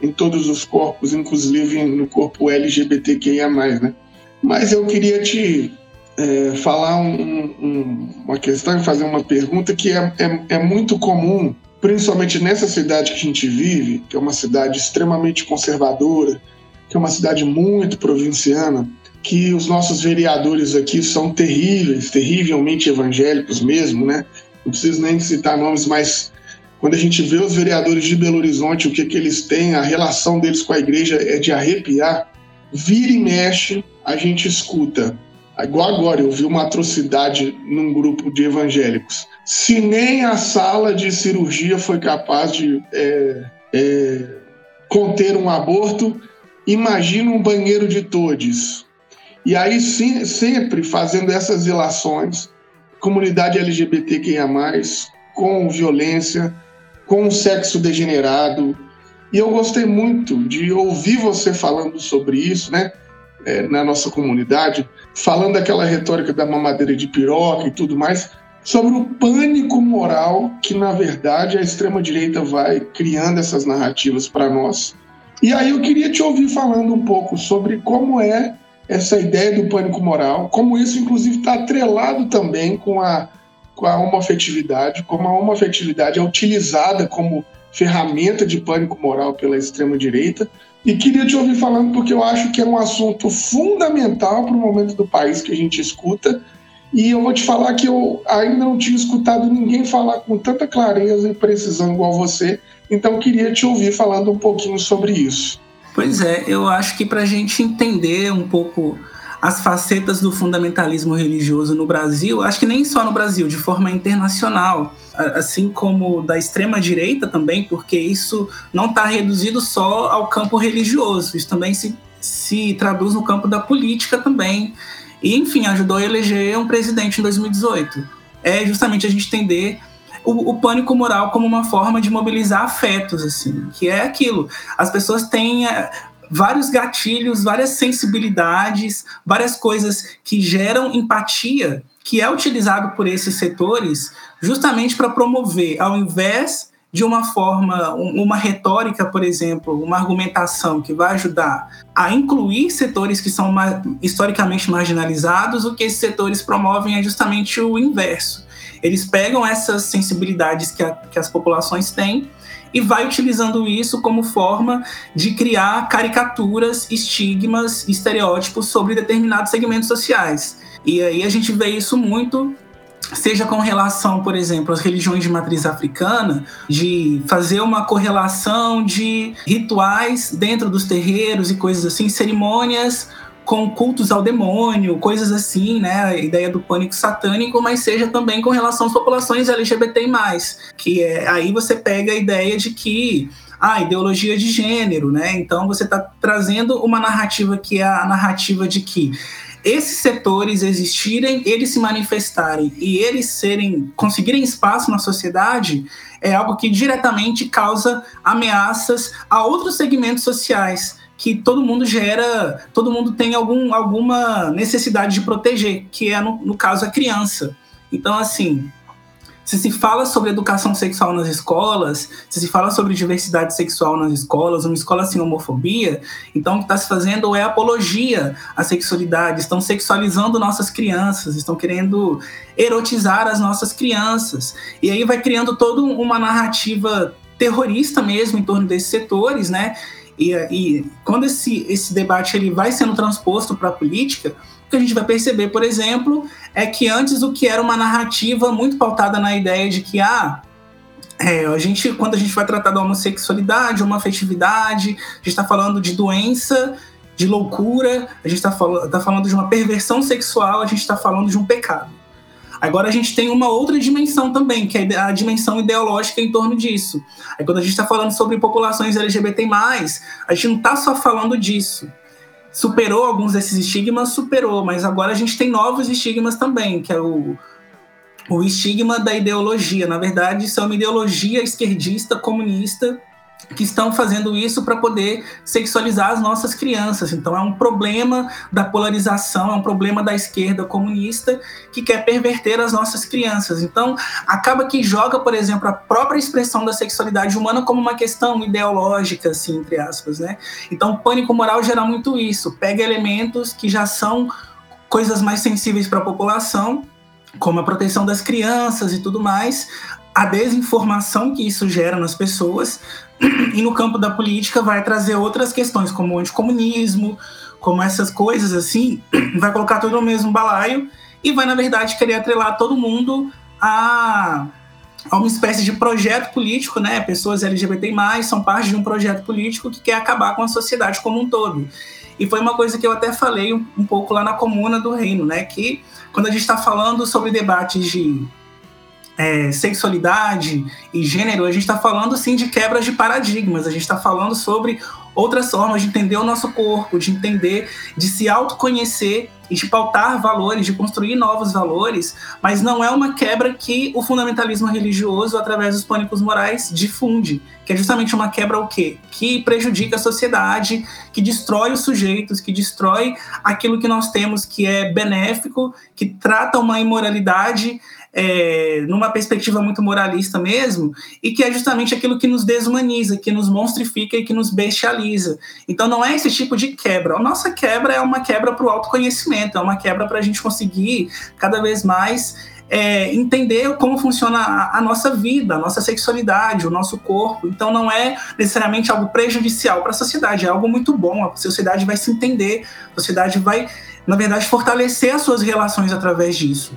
em todos os corpos, inclusive no corpo LGBTQIA+, né? Mas eu queria te é, falar um, um, uma questão e fazer uma pergunta que é, é, é, muito comum, principalmente nessa cidade que a gente vive, que é uma cidade extremamente conservadora, que é uma cidade muito provinciana, que os nossos vereadores aqui são terríveis, terrivelmente evangélicos mesmo, né? Não preciso nem citar nomes, mas quando a gente vê os vereadores de Belo Horizonte, o que, que eles têm, a relação deles com a igreja é de arrepiar. Vira e mexe, a gente escuta. Igual agora, eu vi uma atrocidade num grupo de evangélicos. Se nem a sala de cirurgia foi capaz de é, é, conter um aborto, imagina um banheiro de todes. E aí, sim, sempre fazendo essas relações, comunidade LGBTQIA, com violência, com sexo degenerado. E eu gostei muito de ouvir você falando sobre isso, né? É, na nossa comunidade, falando daquela retórica da mamadeira de piroca e tudo mais, sobre o pânico moral que, na verdade, a extrema-direita vai criando essas narrativas para nós. E aí eu queria te ouvir falando um pouco sobre como é essa ideia do pânico moral, como isso, inclusive, está atrelado também com a com a homoafetividade, como a homoafetividade é utilizada como ferramenta de pânico moral pela extrema-direita. E queria te ouvir falando porque eu acho que é um assunto fundamental para o momento do país que a gente escuta. E eu vou te falar que eu ainda não tinha escutado ninguém falar com tanta clareza e precisão igual você. Então queria te ouvir falando um pouquinho sobre isso. Pois é, eu acho que para a gente entender um pouco as facetas do fundamentalismo religioso no Brasil, acho que nem só no Brasil, de forma internacional, assim como da extrema direita também, porque isso não está reduzido só ao campo religioso, isso também se, se traduz no campo da política também. E, enfim, ajudou a eleger um presidente em 2018. É justamente a gente entender o, o, pânico moral como uma forma de mobilizar afetos, assim, que é aquilo. As pessoas têm vários gatilhos, várias sensibilidades, várias coisas que geram empatia, que é utilizado por esses setores justamente para promover, ao invés de uma forma, uma retórica, por exemplo, uma argumentação que vai ajudar a incluir setores que são historicamente marginalizados, o que esses setores promovem é justamente o inverso. Eles pegam essas sensibilidades que, a, que as populações têm e vai utilizando isso como forma de criar caricaturas, estigmas, estereótipos sobre determinados segmentos sociais. E aí a gente vê isso muito seja com relação, por exemplo, às religiões de matriz africana, de fazer uma correlação de rituais dentro dos terreiros e coisas assim, cerimônias com cultos ao demônio, coisas assim, né? A ideia do pânico satânico, mas seja também com relação às populações LGBT+, que é, aí você pega a ideia de que a ah, ideologia de gênero, né? Então você está trazendo uma narrativa que é a narrativa de que esses setores existirem, eles se manifestarem e eles serem conseguirem espaço na sociedade é algo que diretamente causa ameaças a outros segmentos sociais que todo mundo gera, todo mundo tem algum, alguma necessidade de proteger, que é, no, no caso, a criança. Então, assim, se se fala sobre educação sexual nas escolas, se se fala sobre diversidade sexual nas escolas, uma escola sem homofobia, então o que está se fazendo é apologia à sexualidade, estão sexualizando nossas crianças, estão querendo erotizar as nossas crianças. E aí vai criando toda uma narrativa terrorista mesmo em torno desses setores, né? E, e quando esse, esse debate ele vai sendo transposto para a política, o que a gente vai perceber, por exemplo, é que antes o que era uma narrativa muito pautada na ideia de que ah, é, a gente, quando a gente vai tratar da homossexualidade, uma afetividade, a gente está falando de doença, de loucura, a gente está falando, tá falando de uma perversão sexual, a gente está falando de um pecado. Agora a gente tem uma outra dimensão também, que é a dimensão ideológica em torno disso. Aí quando a gente está falando sobre populações LGBT+, a gente não está só falando disso. Superou alguns desses estigmas, superou, mas agora a gente tem novos estigmas também, que é o o estigma da ideologia. Na verdade, isso é uma ideologia esquerdista, comunista, que estão fazendo isso para poder sexualizar as nossas crianças. Então é um problema da polarização, é um problema da esquerda comunista que quer perverter as nossas crianças. Então acaba que joga, por exemplo, a própria expressão da sexualidade humana como uma questão ideológica, assim, entre aspas, né? Então o pânico moral gera muito isso, pega elementos que já são coisas mais sensíveis para a população como a proteção das crianças e tudo mais, a desinformação que isso gera nas pessoas, e no campo da política vai trazer outras questões, como o anticomunismo, como essas coisas assim, vai colocar tudo no mesmo balaio e vai, na verdade, querer atrelar todo mundo a, a uma espécie de projeto político, né? Pessoas LGBT são parte de um projeto político que quer acabar com a sociedade como um todo. E foi uma coisa que eu até falei um, um pouco lá na Comuna do Reino, né? Que quando a gente está falando sobre debates de é, sexualidade e gênero, a gente está falando sim de quebras de paradigmas, a gente está falando sobre outras formas de entender o nosso corpo, de entender, de se autoconhecer e de pautar valores, de construir novos valores, mas não é uma quebra que o fundamentalismo religioso, através dos pânicos morais, difunde, que é justamente uma quebra o quê? Que prejudica a sociedade, que destrói os sujeitos, que destrói aquilo que nós temos que é benéfico, que trata uma imoralidade é, numa perspectiva muito moralista mesmo, e que é justamente aquilo que nos desumaniza, que nos monstrifica e que nos bestializa. Então não é esse tipo de quebra. A nossa quebra é uma quebra para o autoconhecimento, é uma quebra para a gente conseguir cada vez mais é, entender como funciona a, a, nossa vida, a nossa sexualidade, o nosso corpo. Então não é necessariamente algo prejudicial para a sociedade, é algo muito bom. A sociedade vai se entender, a sociedade vai, na verdade, fortalecer as suas relações através disso.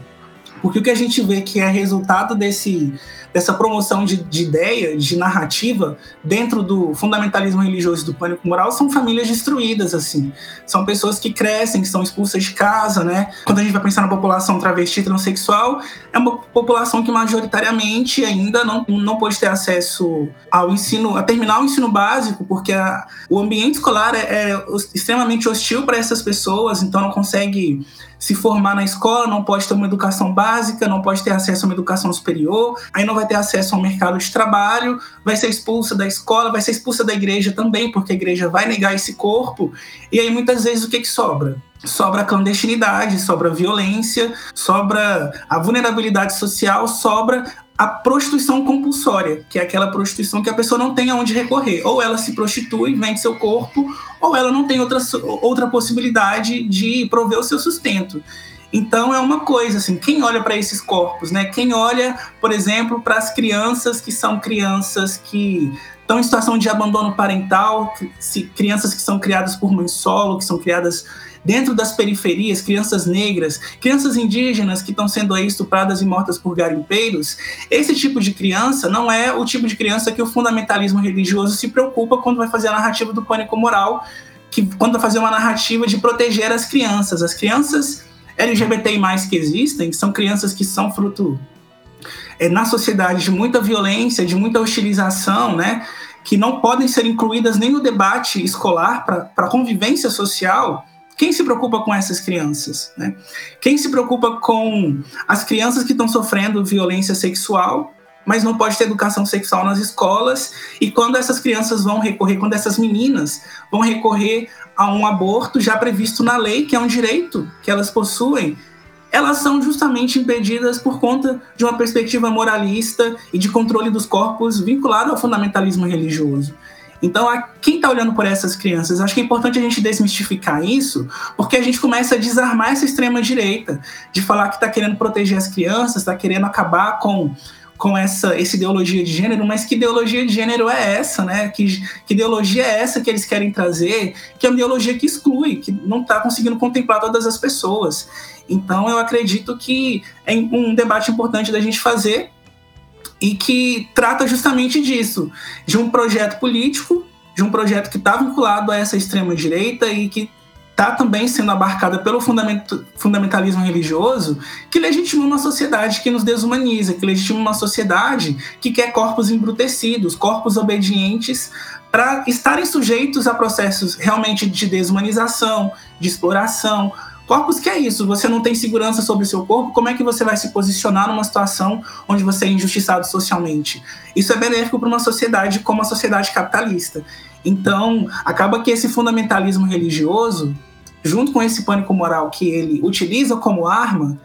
Porque o que a gente vê que é resultado desse, dessa promoção de, de ideia, de narrativa, dentro do fundamentalismo religioso e do pânico moral, são famílias destruídas, assim. São pessoas que crescem, que são expulsas de casa, né? Quando a gente vai pensar na população travesti transexual, é uma população que majoritariamente ainda não, não pode ter acesso ao ensino, a terminar o ensino básico, porque a, o ambiente escolar é, é extremamente hostil para essas pessoas, então não consegue se formar na escola, não pode ter uma educação básica, não pode ter acesso a uma educação superior, aí não vai ter acesso ao mercado de trabalho, vai ser expulsa da escola, vai ser expulsa da igreja também, porque a igreja vai negar esse corpo. E aí muitas vezes o que, que sobra? sobra a clandestinidade, sobra a violência, sobra a vulnerabilidade social, sobra a prostituição compulsória, que é aquela prostituição que a pessoa não tem aonde recorrer. Ou ela se prostitui, vende seu corpo, ou ela não tem outra, outra possibilidade de prover o seu sustento. Então é uma coisa assim, quem olha para esses corpos, né? Quem olha, por exemplo, para as crianças que são crianças que estão em situação de abandono parental, crianças que são criadas por mãe solo, que são criadas dentro das periferias, crianças negras, crianças indígenas que estão sendo aí estupradas e mortas por garimpeiros, esse tipo de criança não é o tipo de criança que o fundamentalismo religioso se preocupa quando vai fazer a narrativa do pânico moral, que quando vai fazer uma narrativa de proteger as crianças. As crianças LGBTI+, que existem, são crianças que são fruto é, na sociedade de muita violência, de muita hostilização, né? que não podem ser incluídas nem no debate escolar para a convivência social, quem se preocupa com essas crianças? Né? Quem se preocupa com as crianças que estão sofrendo violência sexual, mas não pode ter educação sexual nas escolas? E quando essas crianças vão recorrer, quando essas meninas vão recorrer a um aborto já previsto na lei, que é um direito que elas possuem, elas são justamente impedidas por conta de uma perspectiva moralista e de controle dos corpos vinculado ao fundamentalismo religioso. Então, quem está olhando por essas crianças, acho que é importante a gente desmistificar isso, porque a gente começa a desarmar essa extrema-direita, de falar que está querendo proteger as crianças, está querendo acabar com, com essa, essa ideologia de gênero, mas que ideologia de gênero é essa, né? Que, que ideologia é essa que eles querem trazer? Que é uma ideologia que exclui, que não está conseguindo contemplar todas as pessoas. Então, eu acredito que é um debate importante da gente fazer e que trata justamente disso, de um projeto político, de um projeto que está vinculado a essa extrema direita e que está também sendo abarcada pelo fundamentalismo religioso, que legitima uma sociedade que nos desumaniza, que legitima uma sociedade que quer corpos embrutecidos, corpos obedientes, para estarem sujeitos a processos realmente de desumanização, de exploração, Corpos que é isso, você não tem segurança sobre o seu corpo, como é que você vai se posicionar numa situação onde você é injustiçado socialmente? Isso é benéfico para uma sociedade como a sociedade capitalista. Então, acaba que esse fundamentalismo religioso, junto com esse pânico moral que ele utiliza como arma,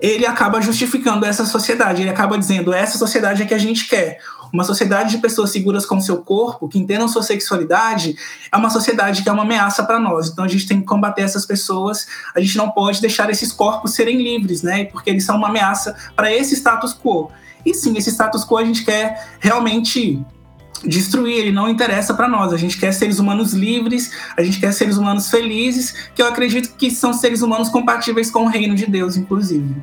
ele acaba justificando essa sociedade, ele acaba dizendo essa sociedade é que a gente quer. Uma sociedade de pessoas seguras com seu corpo, que entendam sua sexualidade, é uma sociedade que é uma ameaça para nós. Então a gente tem que combater essas pessoas. A gente não pode deixar esses corpos serem livres, né? Porque eles são uma ameaça para esse status quo. E sim, esse status quo a gente quer realmente destruir, ele não interessa para nós. A gente quer seres humanos livres, a gente quer seres humanos felizes, que eu acredito que são seres humanos compatíveis com o reino de Deus, inclusive.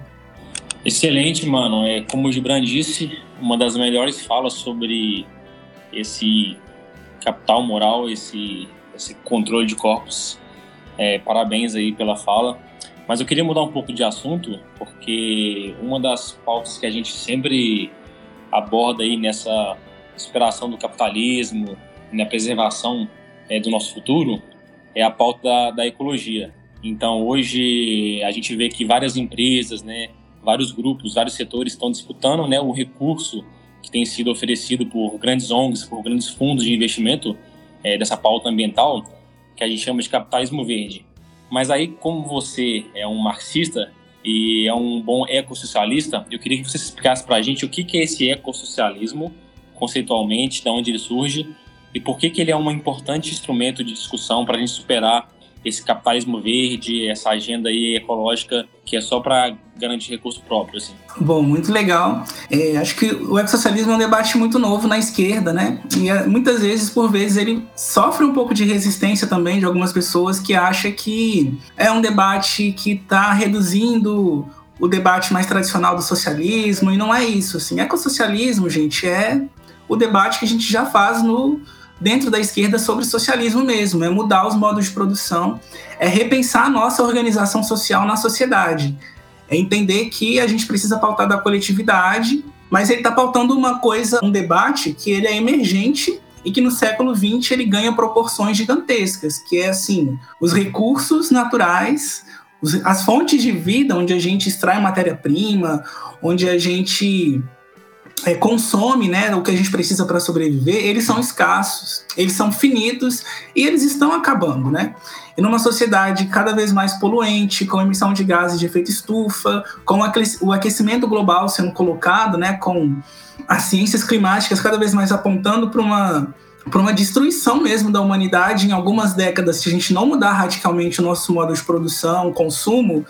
Excelente, mano. É, como o Gibran disse, uma das melhores falas sobre esse capital moral, esse, esse controle de corpos. É, parabéns aí pela fala. Mas eu queria mudar um pouco de assunto, porque uma das pautas que a gente sempre aborda aí nessa superação do capitalismo, na preservação é, do nosso futuro, é a pauta da, da ecologia. Então, hoje a gente vê que várias empresas, né, vários grupos, vários setores estão disputando né, o recurso que tem sido oferecido por grandes ONGs, por grandes fundos de investimento é, dessa pauta ambiental, que a gente chama de capitalismo verde. Mas aí, como você é um marxista e é um bom ecossocialista, eu queria que você explicasse para a gente o que é esse ecossocialismo, conceitualmente, de onde ele surge e por que, que ele é um importante instrumento de discussão para a gente superar esse capitalismo verde, essa agenda aí ecológica que é só para garantir recurso próprio. Assim. Bom, muito legal. É, acho que o ecossocialismo é um debate muito novo na esquerda, né? E é, muitas vezes, por vezes, ele sofre um pouco de resistência também de algumas pessoas que acham que é um debate que está reduzindo o debate mais tradicional do socialismo, e não é isso. Assim, ecossocialismo, gente, é o debate que a gente já faz no dentro da esquerda sobre socialismo mesmo, é mudar os modos de produção, é repensar a nossa organização social na sociedade, é entender que a gente precisa pautar da coletividade, mas ele está pautando uma coisa, um debate que ele é emergente e que no século XX ele ganha proporções gigantescas, que é assim, os recursos naturais, as fontes de vida onde a gente extrai matéria-prima, onde a gente é, consome né, o que a gente precisa para sobreviver, eles são escassos, eles são finitos e eles estão acabando, né? E numa sociedade cada vez mais poluente, com emissão de gases de efeito estufa, com o aquecimento global sendo colocado, né, com as ciências climáticas cada vez mais apontando para uma para uma destruição mesmo da humanidade em algumas décadas, se a gente não mudar radicalmente o nosso modo de produção, consumo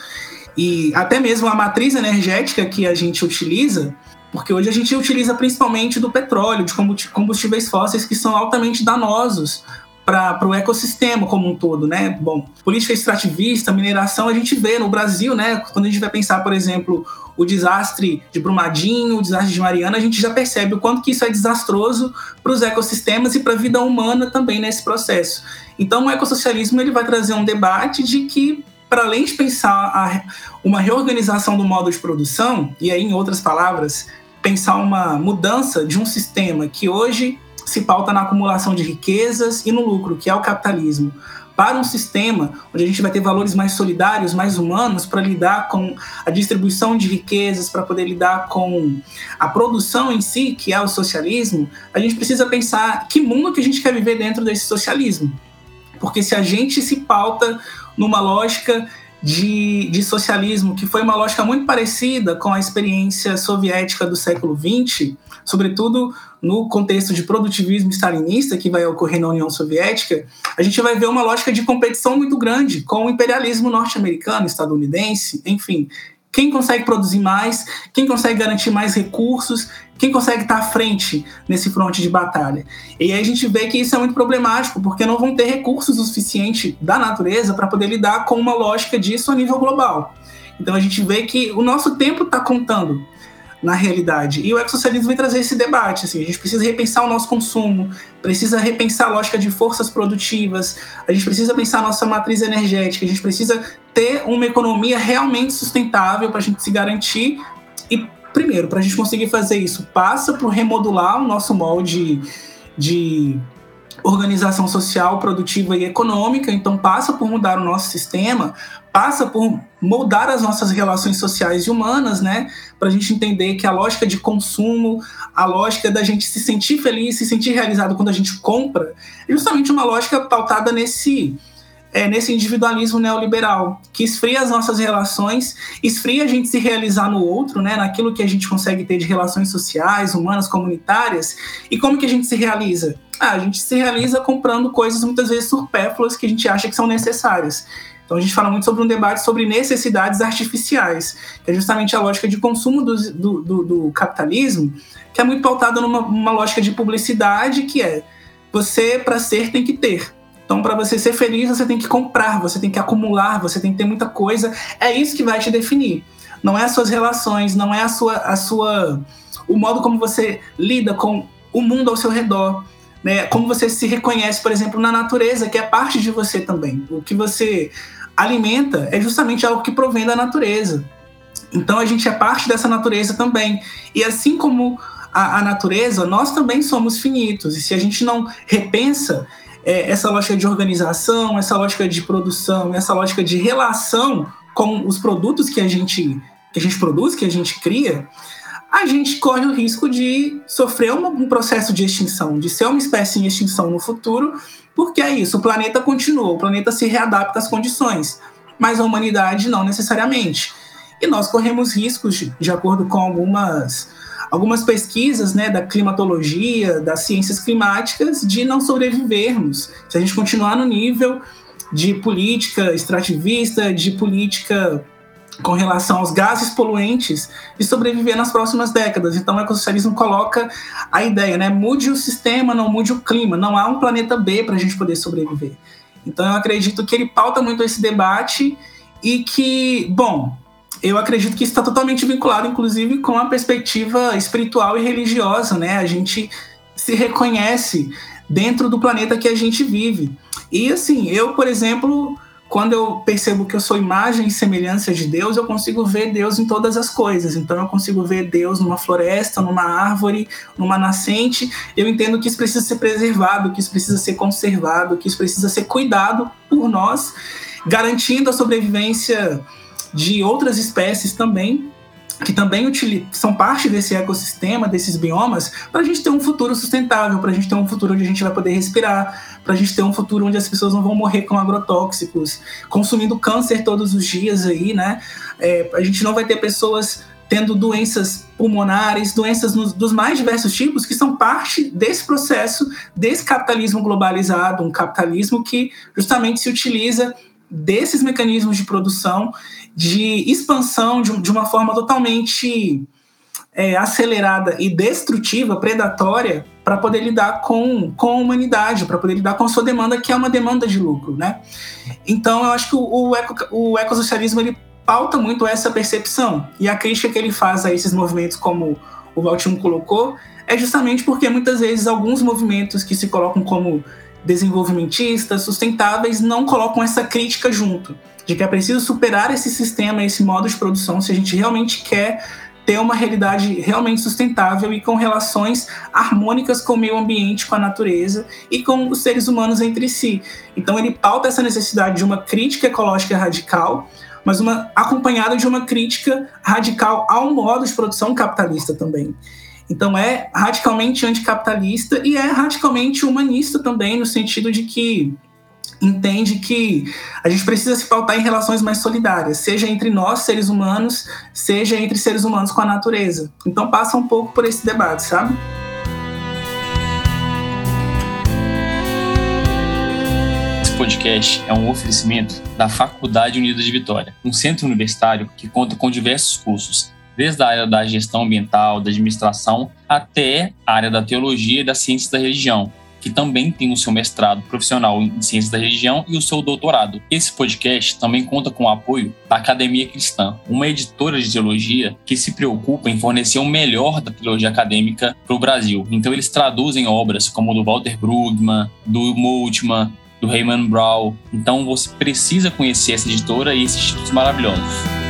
e até mesmo a matriz energética que a gente utiliza, porque hoje a gente utiliza principalmente do petróleo, de combustíveis fósseis que são altamente danosos para o ecossistema como um todo, né? Bom, política extrativista, mineração, a gente vê no Brasil, né? Quando a gente vai pensar, por exemplo, o desastre de Brumadinho, o desastre de Mariana, a gente já percebe o quanto que isso é desastroso para os ecossistemas e para a vida humana também nesse processo. Então, o ecossocialismo ele vai trazer um debate de que para além de pensar uma reorganização do modo de produção, e aí, em outras palavras, pensar uma mudança de um sistema que hoje se pauta na acumulação de riquezas e no lucro, que é o capitalismo, para um sistema onde a gente vai ter valores mais solidários, mais humanos, para lidar com a distribuição de riquezas, para poder lidar com a produção em si, que é o socialismo, a gente precisa pensar que mundo que a gente quer viver dentro desse socialismo. Porque se a gente se pauta numa lógica de, de socialismo, que foi uma lógica muito parecida com a experiência soviética do século XX, sobretudo no contexto de produtivismo stalinista que vai ocorrer na União Soviética, a gente vai ver uma lógica de competição muito grande com o imperialismo norte-americano, estadunidense, enfim, quem consegue produzir mais, quem consegue garantir mais recursos, quem consegue estar à frente nesse fronte de batalha. E aí a gente vê que isso é muito problemático, porque não vão ter recursos o suficiente da natureza para poder lidar com uma lógica disso a nível global. Então a gente vê que o nosso tempo está contando na realidade. E o ecossocialismo vem trazer esse debate. Assim, a gente precisa repensar o nosso consumo, precisa repensar a lógica de forças produtivas, a gente precisa pensar a nossa matriz energética, a gente precisa ter uma economia realmente sustentável para a gente se garantir. E, primeiro, para a gente conseguir fazer isso, passa por remodular o nosso molde de organização social, produtiva e econômica, então passa por mudar o nosso sistema, passa por moldar as nossas relações sociais e humanas, né? Para a gente entender que a lógica de consumo, a lógica da gente se sentir feliz, se sentir realizado quando a gente compra, é justamente uma lógica pautada nesse é, nesse individualismo neoliberal, que esfria as nossas relações, esfria a gente se realizar no outro, né, naquilo que a gente consegue ter de relações sociais, humanas, comunitárias. E como que a gente se realiza? Ah, a gente se realiza comprando coisas muitas vezes supérfluas que a gente acha que são necessárias. Então a gente fala muito sobre um debate sobre necessidades artificiais, que é justamente a lógica de consumo do, do, do, do capitalismo, que é muito pautada numa, lógica de publicidade, que é você, para ser, tem que ter. Então, para você ser feliz, você tem que comprar, você tem que acumular, você tem que ter muita coisa. É isso que vai te definir. Não é as suas relações, não é a sua, a sua, o modo como você lida com o mundo ao seu redor né? Como você se reconhece, por exemplo, na natureza, que é parte de você também. O que você alimenta é justamente algo que provém da natureza. Então a gente é parte dessa natureza também. E assim como a, a natureza, nós também somos finitos. E se a gente não repensa é, essa lógica de organização, essa lógica de produção, essa lógica de relação com os produtos que a gente que a gente produz, que a gente cria, a gente corre o risco de sofrer um, processo de extinção, de ser uma espécie em extinção no futuro, porque é isso, o planeta continua, o planeta se readapta às condições, mas a humanidade não necessariamente. E nós corremos riscos, de, de acordo com algumas, algumas pesquisas né, da climatologia, das ciências climáticas, de não sobrevivermos. Se a gente continuar no nível de política extrativista, de política com relação aos gases poluentes e sobreviver nas próximas décadas. Então, o ecossocialismo coloca a ideia, né? Mude o sistema, não mude o clima. Não há um planeta B para a gente poder sobreviver. Então, eu acredito que ele pauta muito esse debate e que, bom, eu acredito que está totalmente vinculado, inclusive, com a perspectiva espiritual e religiosa, né? A gente se reconhece dentro do planeta que a gente vive. E, assim, eu, por exemplo quando eu percebo que eu sou imagem e semelhança de Deus, eu consigo ver Deus em todas as coisas. Então eu consigo ver Deus numa floresta, numa árvore, numa nascente. Eu entendo que isso precisa ser preservado, que isso precisa ser conservado, que isso precisa ser cuidado por nós, garantindo a sobrevivência de outras espécies também, que também são parte desse ecossistema, desses biomas, para a gente ter um futuro sustentável, para a gente ter um futuro onde a gente vai poder respirar, para a gente ter um futuro onde as pessoas não vão morrer com agrotóxicos, consumindo câncer todos os dias aí, né? É, a gente não vai ter pessoas tendo doenças pulmonares, doenças nos, dos mais diversos tipos, que são parte desse processo, desse capitalismo globalizado, um capitalismo que justamente se utiliza desses mecanismos de produção, de expansão de, de uma forma totalmente é, acelerada e destrutiva, predatória, para poder lidar com, com a humanidade, para poder lidar com a sua demanda, que é uma demanda de lucro, né? Então, eu acho que o, o, eco, o ecossocialismo, ele pauta muito essa percepção, e a crítica que ele faz a esses movimentos, como o Valtimo colocou, é justamente porque muitas vezes alguns movimentos que se colocam como desenvolvimentistas, sustentáveis, não colocam essa crítica junto, de que é preciso superar esse sistema, esse modo de produção, se a gente realmente quer ter uma realidade realmente sustentável e com relações harmônicas com o meio ambiente, com a natureza e com os seres humanos entre si. Então ele pauta essa necessidade de uma crítica ecológica radical, mas uma acompanhada de uma crítica radical ao modo de produção capitalista também. Então é radicalmente anticapitalista e é radicalmente humanista também, no sentido de que entende que a gente precisa se pautar em relações mais solidárias, seja entre nós, seres humanos, seja entre seres humanos com a natureza. Então passa um pouco por esse debate, sabe? Podcast é um oferecimento da Faculdade Unida de Vitória, um centro universitário que conta com diversos cursos desde a área da gestão ambiental, da administração, até a área da teologia e da ciência da religião, que também tem o seu mestrado profissional em ciências da religião e o seu doutorado. Esse podcast também conta com o apoio da Academia Cristã, uma editora de teologia que se preocupa em fornecer o melhor da teologia acadêmica para o Brasil. Então eles traduzem obras como do Walter Brugman, do Moltmann, do Raymond Brown. Então você precisa conhecer essa editora e esses títulos maravilhosos.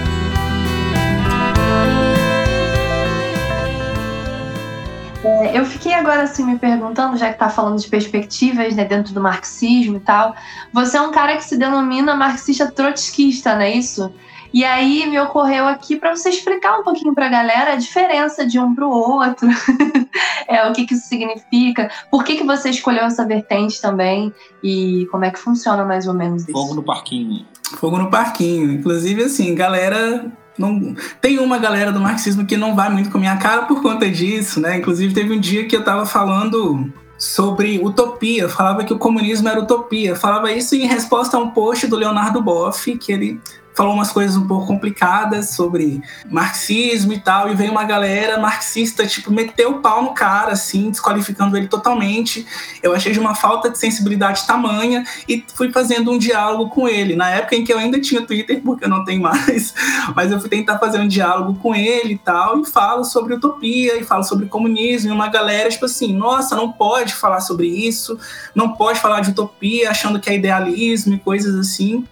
É, eu fiquei agora assim me perguntando, já que está falando de perspectivas né, dentro do marxismo e tal. Você é um cara que se denomina marxista trotskista, não é isso? E aí me ocorreu aqui para você explicar um pouquinho para a galera a diferença de um para o outro, é, o que, que isso significa, por que, que você escolheu essa vertente também e como é que funciona mais ou menos isso. Fogo no parquinho. Fogo no parquinho. Inclusive, assim, galera não, tem uma galera do marxismo que não vai muito com a minha cara por conta disso, né? Inclusive, teve um dia que eu tava falando sobre utopia, falava que o comunismo era utopia. Falava isso em resposta a um post do Leonardo Boff, que ele falou umas coisas um pouco complicadas sobre marxismo e tal, e veio uma galera marxista, tipo, meteu o pau no cara, assim, desqualificando ele totalmente. Eu achei de uma falta de sensibilidade tamanha e fui fazendo um diálogo com ele. Na época em que eu ainda tinha Twitter, porque eu não tenho mais, mas eu fui tentar fazer um diálogo com ele e tal, e falo sobre utopia, e falo sobre comunismo, e uma galera, tipo assim, nossa, não pode falar sobre isso, não pode falar de utopia, achando que é idealismo e coisas assim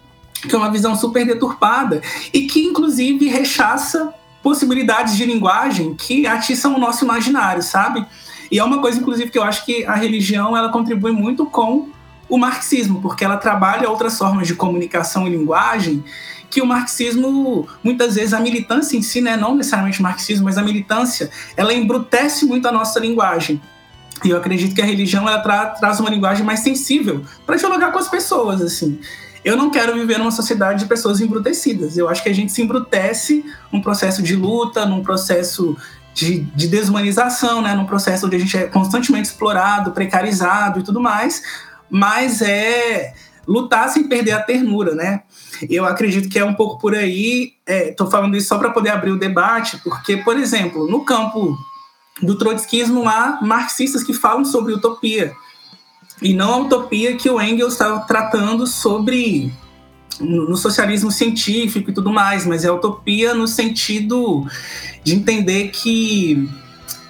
que é uma visão super deturpada e que, inclusive, rechaça possibilidades de linguagem que atiçam o nosso imaginário, sabe? E é uma coisa, inclusive, que eu acho que a religião ela contribui muito com o marxismo, porque ela trabalha outras formas de comunicação e linguagem que o marxismo, muitas vezes, a militância em si, né, não necessariamente o marxismo, mas a militância, ela embrutece muito a nossa linguagem. E eu acredito que a religião ela tra traz uma linguagem mais sensível para dialogar com as pessoas, assim. Eu não quero viver numa sociedade de pessoas embrutecidas. Eu acho que a gente se embrutece num processo de luta, num processo de, de, desumanização, né? num processo onde a gente é constantemente explorado, precarizado e tudo mais, mas é lutar sem perder a ternura, né? Eu acredito que é um pouco por aí. Estou é, falando isso só para poder abrir o debate, porque, por exemplo, no campo do trotskismo há marxistas que falam sobre utopia e não a utopia que o Engels estava tratando sobre no socialismo científico e tudo mais, mas é utopia no sentido de entender que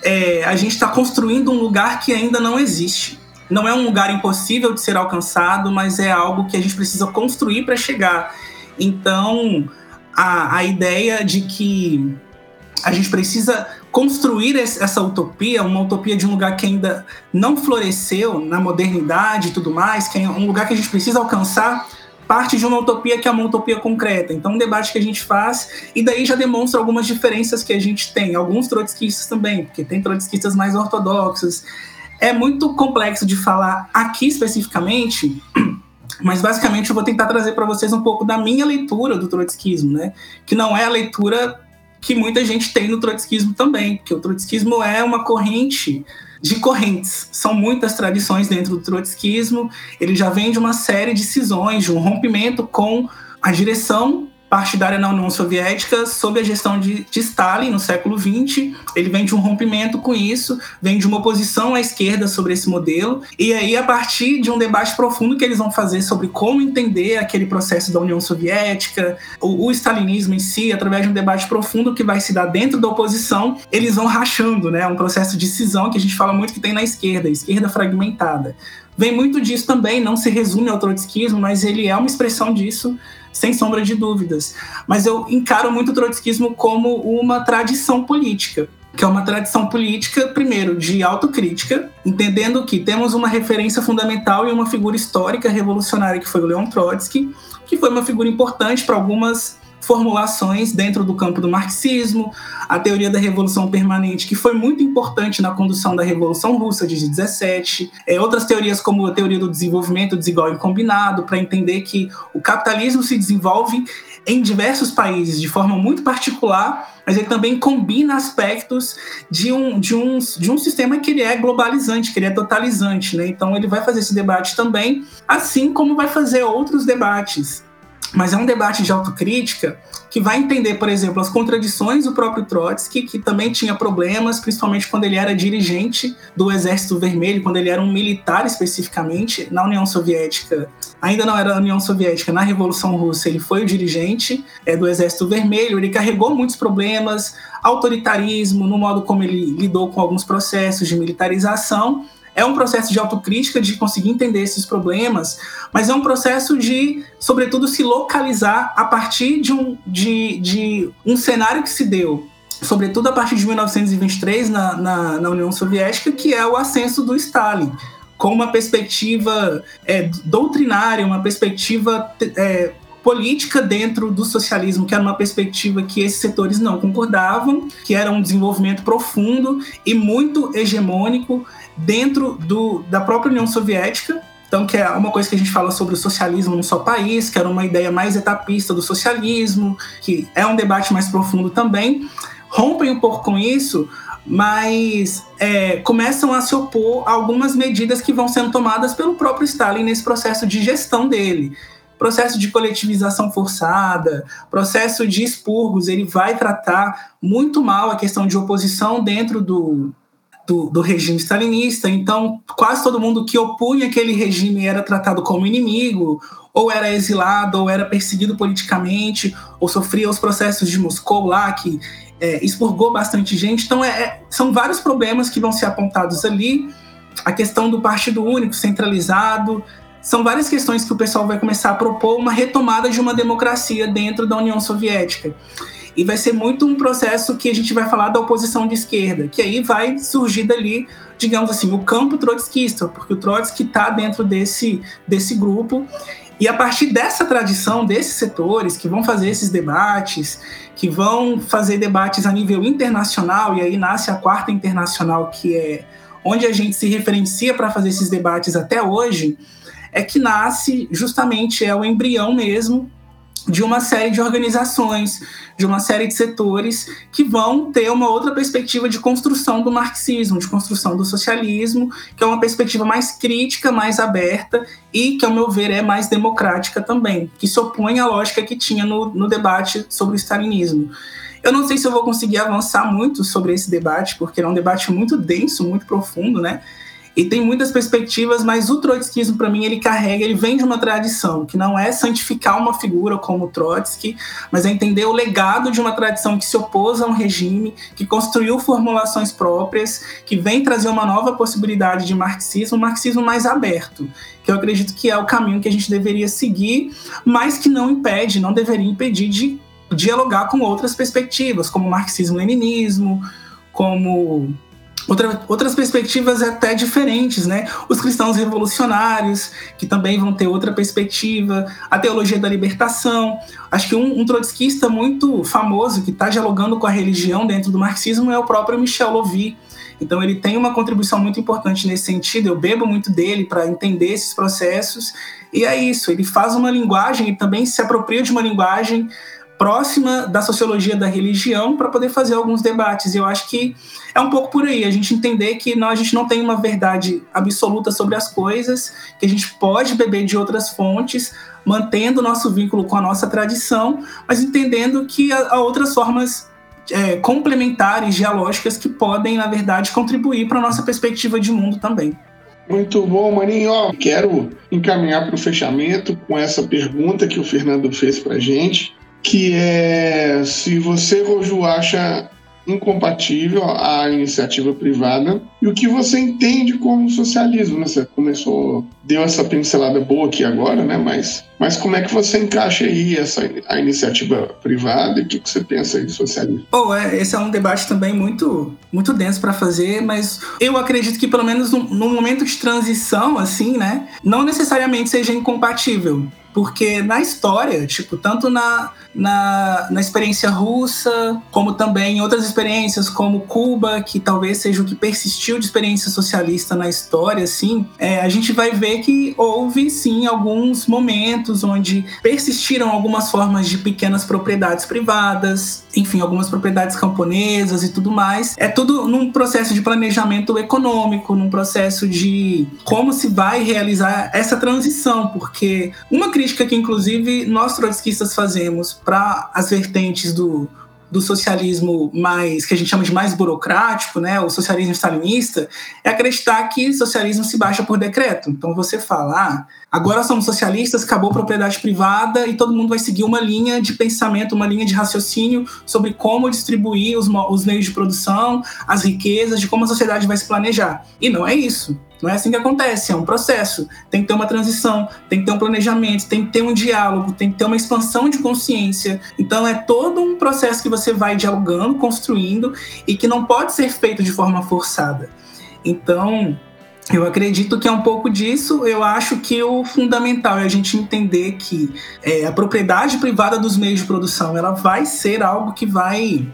é, a gente está construindo um lugar que ainda não existe. Não é um lugar impossível de ser alcançado, mas é algo que a gente precisa construir para chegar. Então, a, a ideia de que a gente precisa construir essa utopia, uma utopia de um lugar que ainda não floresceu na modernidade e tudo mais, que é um lugar que a gente precisa alcançar, parte de uma utopia que é uma utopia concreta. Então, um debate que a gente faz, e daí já demonstra algumas diferenças que a gente tem. Alguns trotskistas também, porque tem trotskistas mais ortodoxos. É muito complexo de falar aqui especificamente, mas basicamente eu vou tentar trazer para vocês um pouco da minha leitura do trotskismo, né? Que não é a leitura que muita gente tem no trotskismo também, porque o trotskismo é uma corrente de correntes. São muitas tradições dentro do trotskismo. Ele já vem de uma série de cisões, de um rompimento com a direção partidária na União Soviética sob a gestão de, de, Stalin no século XX. Ele vem de um rompimento com isso, vem de uma oposição à esquerda sobre esse modelo. E aí, a partir de um debate profundo que eles vão fazer sobre como entender aquele processo da União Soviética, o, o stalinismo em si, através de um debate profundo que vai se dar dentro da oposição, eles vão rachando, né? Um processo de cisão que a gente fala muito que tem na esquerda, esquerda fragmentada. Vem muito disso também, não se resume ao trotskismo, mas ele é uma expressão disso sem sombra de dúvidas. Mas eu encaro muito o trotskismo como uma tradição política, que é uma tradição política, primeiro, de autocrítica, entendendo que temos uma referência fundamental e uma figura histórica revolucionária que foi o Leon Trotsky, que foi uma figura importante para algumas formulações dentro do campo do marxismo, a teoria da revolução permanente, que foi muito importante na condução da Revolução Russa de 17, é, outras teorias como a teoria do desenvolvimento desigual e combinado, para entender que o capitalismo se desenvolve em diversos países de forma muito particular, mas ele também combina aspectos de um, de um, de um sistema que ele é globalizante, que ele é totalizante. Né? Então ele vai fazer esse debate também, assim como vai fazer outros debates mas é um debate de autocrítica que vai entender, por exemplo, as contradições do próprio Trotsky, que também tinha problemas, principalmente quando ele era dirigente do Exército Vermelho, quando ele era um militar especificamente na União Soviética. Ainda não era a União Soviética, na Revolução Russa ele foi o dirigente é, do Exército Vermelho, ele carregou muitos problemas, autoritarismo, no modo como ele lidou com alguns processos de militarização, é um processo de autocrítica, de conseguir entender esses problemas, mas é um processo de, sobretudo, se localizar a partir de um, de, de um cenário que se deu sobretudo a partir de 1923 na, na, na União Soviética, que é o ascenso do Stalin com uma perspectiva é, doutrinária, uma perspectiva é, política dentro do socialismo, que era uma perspectiva que esses setores não concordavam, que era um desenvolvimento profundo e muito hegemônico dentro do, da própria União Soviética. Então, que é uma coisa que a gente fala sobre o socialismo num só país, que era uma ideia mais etapista do socialismo, que é um debate mais profundo também. Rompem um pouco com isso, mas é, começam a se opor a algumas medidas que vão sendo tomadas pelo próprio Stalin nesse processo de gestão dele processo de coletivização forçada, processo de expurgos, ele vai tratar muito mal a questão de oposição dentro do, do, do, regime stalinista. Então, quase todo mundo que opunha aquele regime era tratado como inimigo, ou era exilado, ou era perseguido politicamente, ou sofria os processos de Moscou lá, que é, expurgou bastante gente. Então, é, é, são vários problemas que vão ser apontados ali. A questão do partido único, centralizado, são várias questões que o pessoal vai começar a propor uma retomada de uma democracia dentro da União Soviética. E vai ser muito um processo que a gente vai falar da oposição de esquerda, que aí vai surgir dali, digamos assim, o campo trotskista, porque o Trotsky está dentro desse, desse grupo. E a partir dessa tradição, desses setores que vão fazer esses debates, que vão fazer debates a nível internacional, e aí nasce a quarta internacional, que é onde a gente se referencia para fazer esses debates até hoje, é que nasce justamente é o embrião mesmo de uma série de organizações, de uma série de setores que vão ter uma outra perspectiva de construção do marxismo, de construção do socialismo, que é uma perspectiva mais crítica, mais aberta e que, ao meu ver, é mais democrática também, que se opõe à lógica que tinha no, no debate sobre o stalinismo. Eu não sei se eu vou conseguir avançar muito sobre esse debate, porque é um debate muito denso, muito profundo, né? E tem muitas perspectivas, mas o trotskismo, para mim, ele carrega, ele vem de uma tradição, que não é santificar uma figura como o Trotsky, mas é entender o legado de uma tradição que se opôs a um regime, que construiu formulações próprias, que vem trazer uma nova possibilidade de marxismo, um marxismo mais aberto, que eu acredito que é o caminho que a gente deveria seguir, mas que não impede, não deveria impedir de dialogar com outras perspectivas, como marxismo-leninismo, como Outra, outras perspectivas até diferentes, né? Os cristãos revolucionários, que também vão ter outra perspectiva, a teologia da libertação. Acho que um, um trotskista muito famoso que está dialogando com a religião dentro do marxismo é o próprio Michel Lovy. Então ele tem uma contribuição muito importante nesse sentido. Eu bebo muito dele para entender esses processos. E é isso. Ele faz uma linguagem e também se apropria de uma linguagem próxima da sociologia da religião para poder fazer alguns debates. Eu acho que é um pouco por aí, a gente entender que não, a gente não tem uma verdade absoluta sobre as coisas, que a gente pode beber de outras fontes, mantendo o nosso vínculo com a nossa tradição, mas entendendo que há, outras formas é, complementares, dialógicas, que podem, na verdade, contribuir para a nossa perspectiva de mundo também. Muito bom, Maninho. quero encaminhar para o fechamento com essa pergunta que o Fernando fez para a gente que é se você, Roju, acha incompatível a iniciativa privada e o que você entende como socialismo. Né? Você começou, deu essa pincelada boa aqui agora, né? Mas, mas como é que você encaixa aí essa, a iniciativa privada e o que, que você pensa aí de socialismo? Oh, é, esse é um debate também muito, muito denso para fazer, mas eu acredito que pelo menos no, no momento de transição, assim, né? Não necessariamente seja incompatível. Porque na história, tipo, tanto na, na, na experiência russa, como também em outras experiências, como Cuba, que talvez seja o que persistiu de experiência socialista na história, assim, é, a gente vai ver que houve, sim, alguns momentos onde persistiram algumas formas de pequenas propriedades privadas, enfim, algumas propriedades camponesas e tudo mais. É tudo num processo de planejamento econômico, num processo de como se vai realizar essa transição, porque uma crítica que, inclusive, nós trotskistas fazemos para as vertentes do, do socialismo mais que a gente chama de mais burocrático, né, o socialismo stalinista, é acreditar que socialismo se baixa por decreto. Então você fala, ah, agora somos socialistas, acabou a propriedade privada e todo mundo vai seguir uma linha de pensamento, uma linha de raciocínio sobre como distribuir os, os meios de produção, as riquezas, de como a sociedade vai se planejar. E não é isso. Não é assim que acontece, é um processo. Tem que ter uma transição, tem que ter um planejamento, tem que ter um diálogo, tem que ter uma expansão de consciência. Então é todo um processo que você vai dialogando, construindo e que não pode ser feito de forma forçada. Então, eu acredito que é um pouco disso. Eu acho que o fundamental é a gente entender que é, a propriedade privada dos meios de produção ela vai ser algo que vai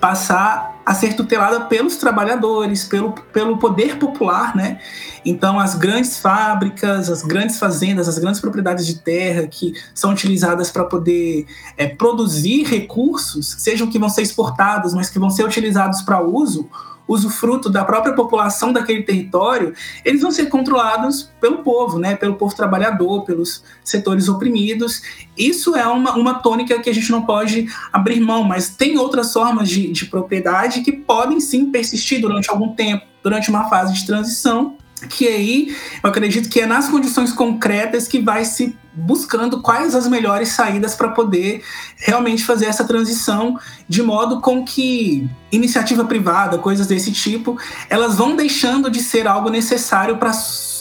passar a ser tutelada pelos trabalhadores, pelo, pelo poder popular, né? Então, as grandes fábricas, as grandes fazendas, as grandes propriedades de terra que são utilizadas para poder é, produzir recursos, sejam que vão ser exportados, mas que vão ser utilizados para uso, usufruto da própria população daquele território, eles vão ser controlados pelo povo, né? pelo povo trabalhador, pelos setores oprimidos. Isso é uma, uma tônica que a gente não pode abrir mão, mas tem outras formas de, de propriedade que podem sim persistir durante algum tempo, durante uma fase de transição, que aí eu acredito que é nas condições concretas que vai se buscando quais as melhores saídas para poder realmente fazer essa transição de modo com que iniciativa privada, coisas desse tipo, elas vão deixando de ser algo necessário para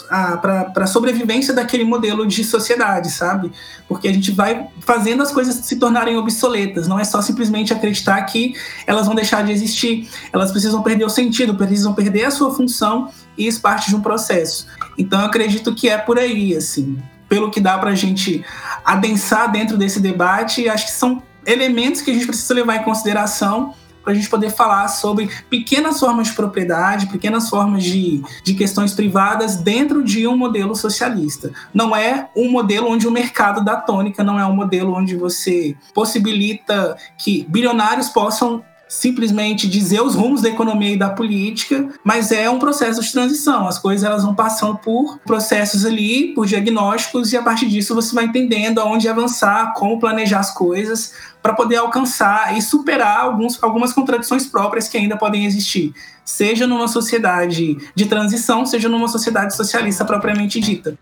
para a sobrevivência daquele modelo de sociedade, sabe? Porque a gente vai fazendo as coisas se tornarem obsoletas, não é só simplesmente acreditar que elas vão deixar de existir, elas precisam perder o sentido, precisam perder a sua função e isso parte de um processo. Então eu acredito que é por aí, assim pelo que dá para a gente adensar dentro desse debate, acho que são elementos que a gente precisa levar em consideração para a gente poder falar sobre pequenas formas de propriedade, pequenas formas de, de questões privadas dentro de um modelo socialista. Não é um modelo onde o mercado dá tônica, não é um modelo onde você possibilita que bilionários possam simplesmente dizer os rumos da economia e da política, mas é um processo de transição. As coisas elas vão passando por processos ali, por diagnósticos, e a partir disso você vai entendendo aonde avançar, como planejar as coisas, para poder alcançar e superar alguns, algumas contradições próprias que ainda podem existir, seja numa sociedade de transição, seja numa sociedade socialista propriamente dita.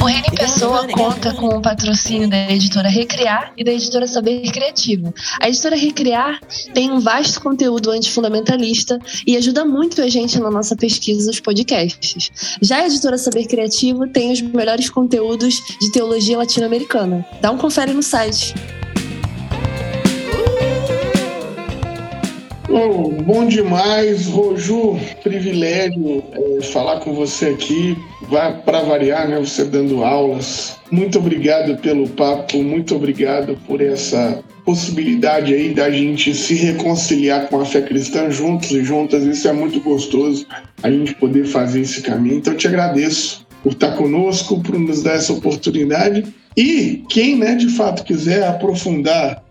O Reni Pessoa conta com o patrocínio da editora Recriar e da editora Saber Criativo. A editora Recriar tem um vasto conteúdo antifundamentalista e ajuda muito a gente na nossa pesquisa dos podcasts. Já a editora Saber Criativo tem os melhores conteúdos de teologia latino-americana. Dá um confere no site. Oh, bom demais, Roju. Privilégio é, falar com você aqui. Para variar, né? Você dando aulas. Muito obrigado pelo papo, muito obrigado por essa possibilidade aí da gente se reconciliar com a fé cristã juntos e juntas. Isso é muito gostoso, a gente poder fazer esse caminho. Então, eu te agradeço por estar conosco, por nos dar essa oportunidade. E quem, né, de fato quiser aprofundar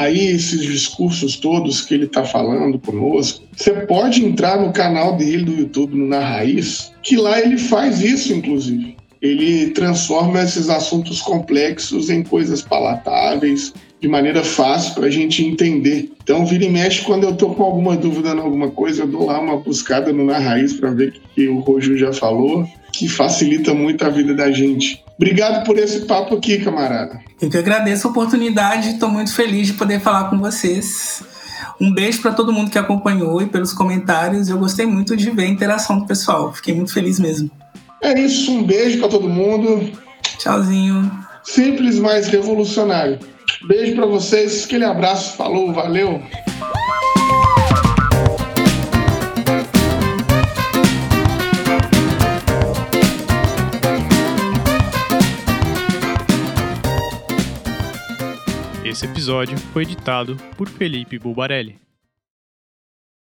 aí esses discursos todos que ele está falando conosco, você pode entrar no canal dele do YouTube, no Na Raiz, que lá ele faz isso, inclusive. Ele transforma esses assuntos complexos em coisas palatáveis, de maneira fácil para a gente entender. Então, vira e mexe, quando eu estou com alguma dúvida em alguma coisa, eu dou lá uma buscada no Na Raiz para ver o que o Rojo já falou, que facilita muito a vida da gente. Obrigado por esse papo aqui, camarada. Eu que agradeço a oportunidade, estou muito feliz de poder falar com vocês. Um beijo para todo mundo que acompanhou e pelos comentários. Eu gostei muito de ver a interação do pessoal. Fiquei muito feliz mesmo. É isso, um beijo para todo mundo. Tchauzinho. Simples, mas revolucionário. Beijo para vocês, aquele abraço, falou, valeu. Esse episódio foi editado por Felipe Bulbarelli.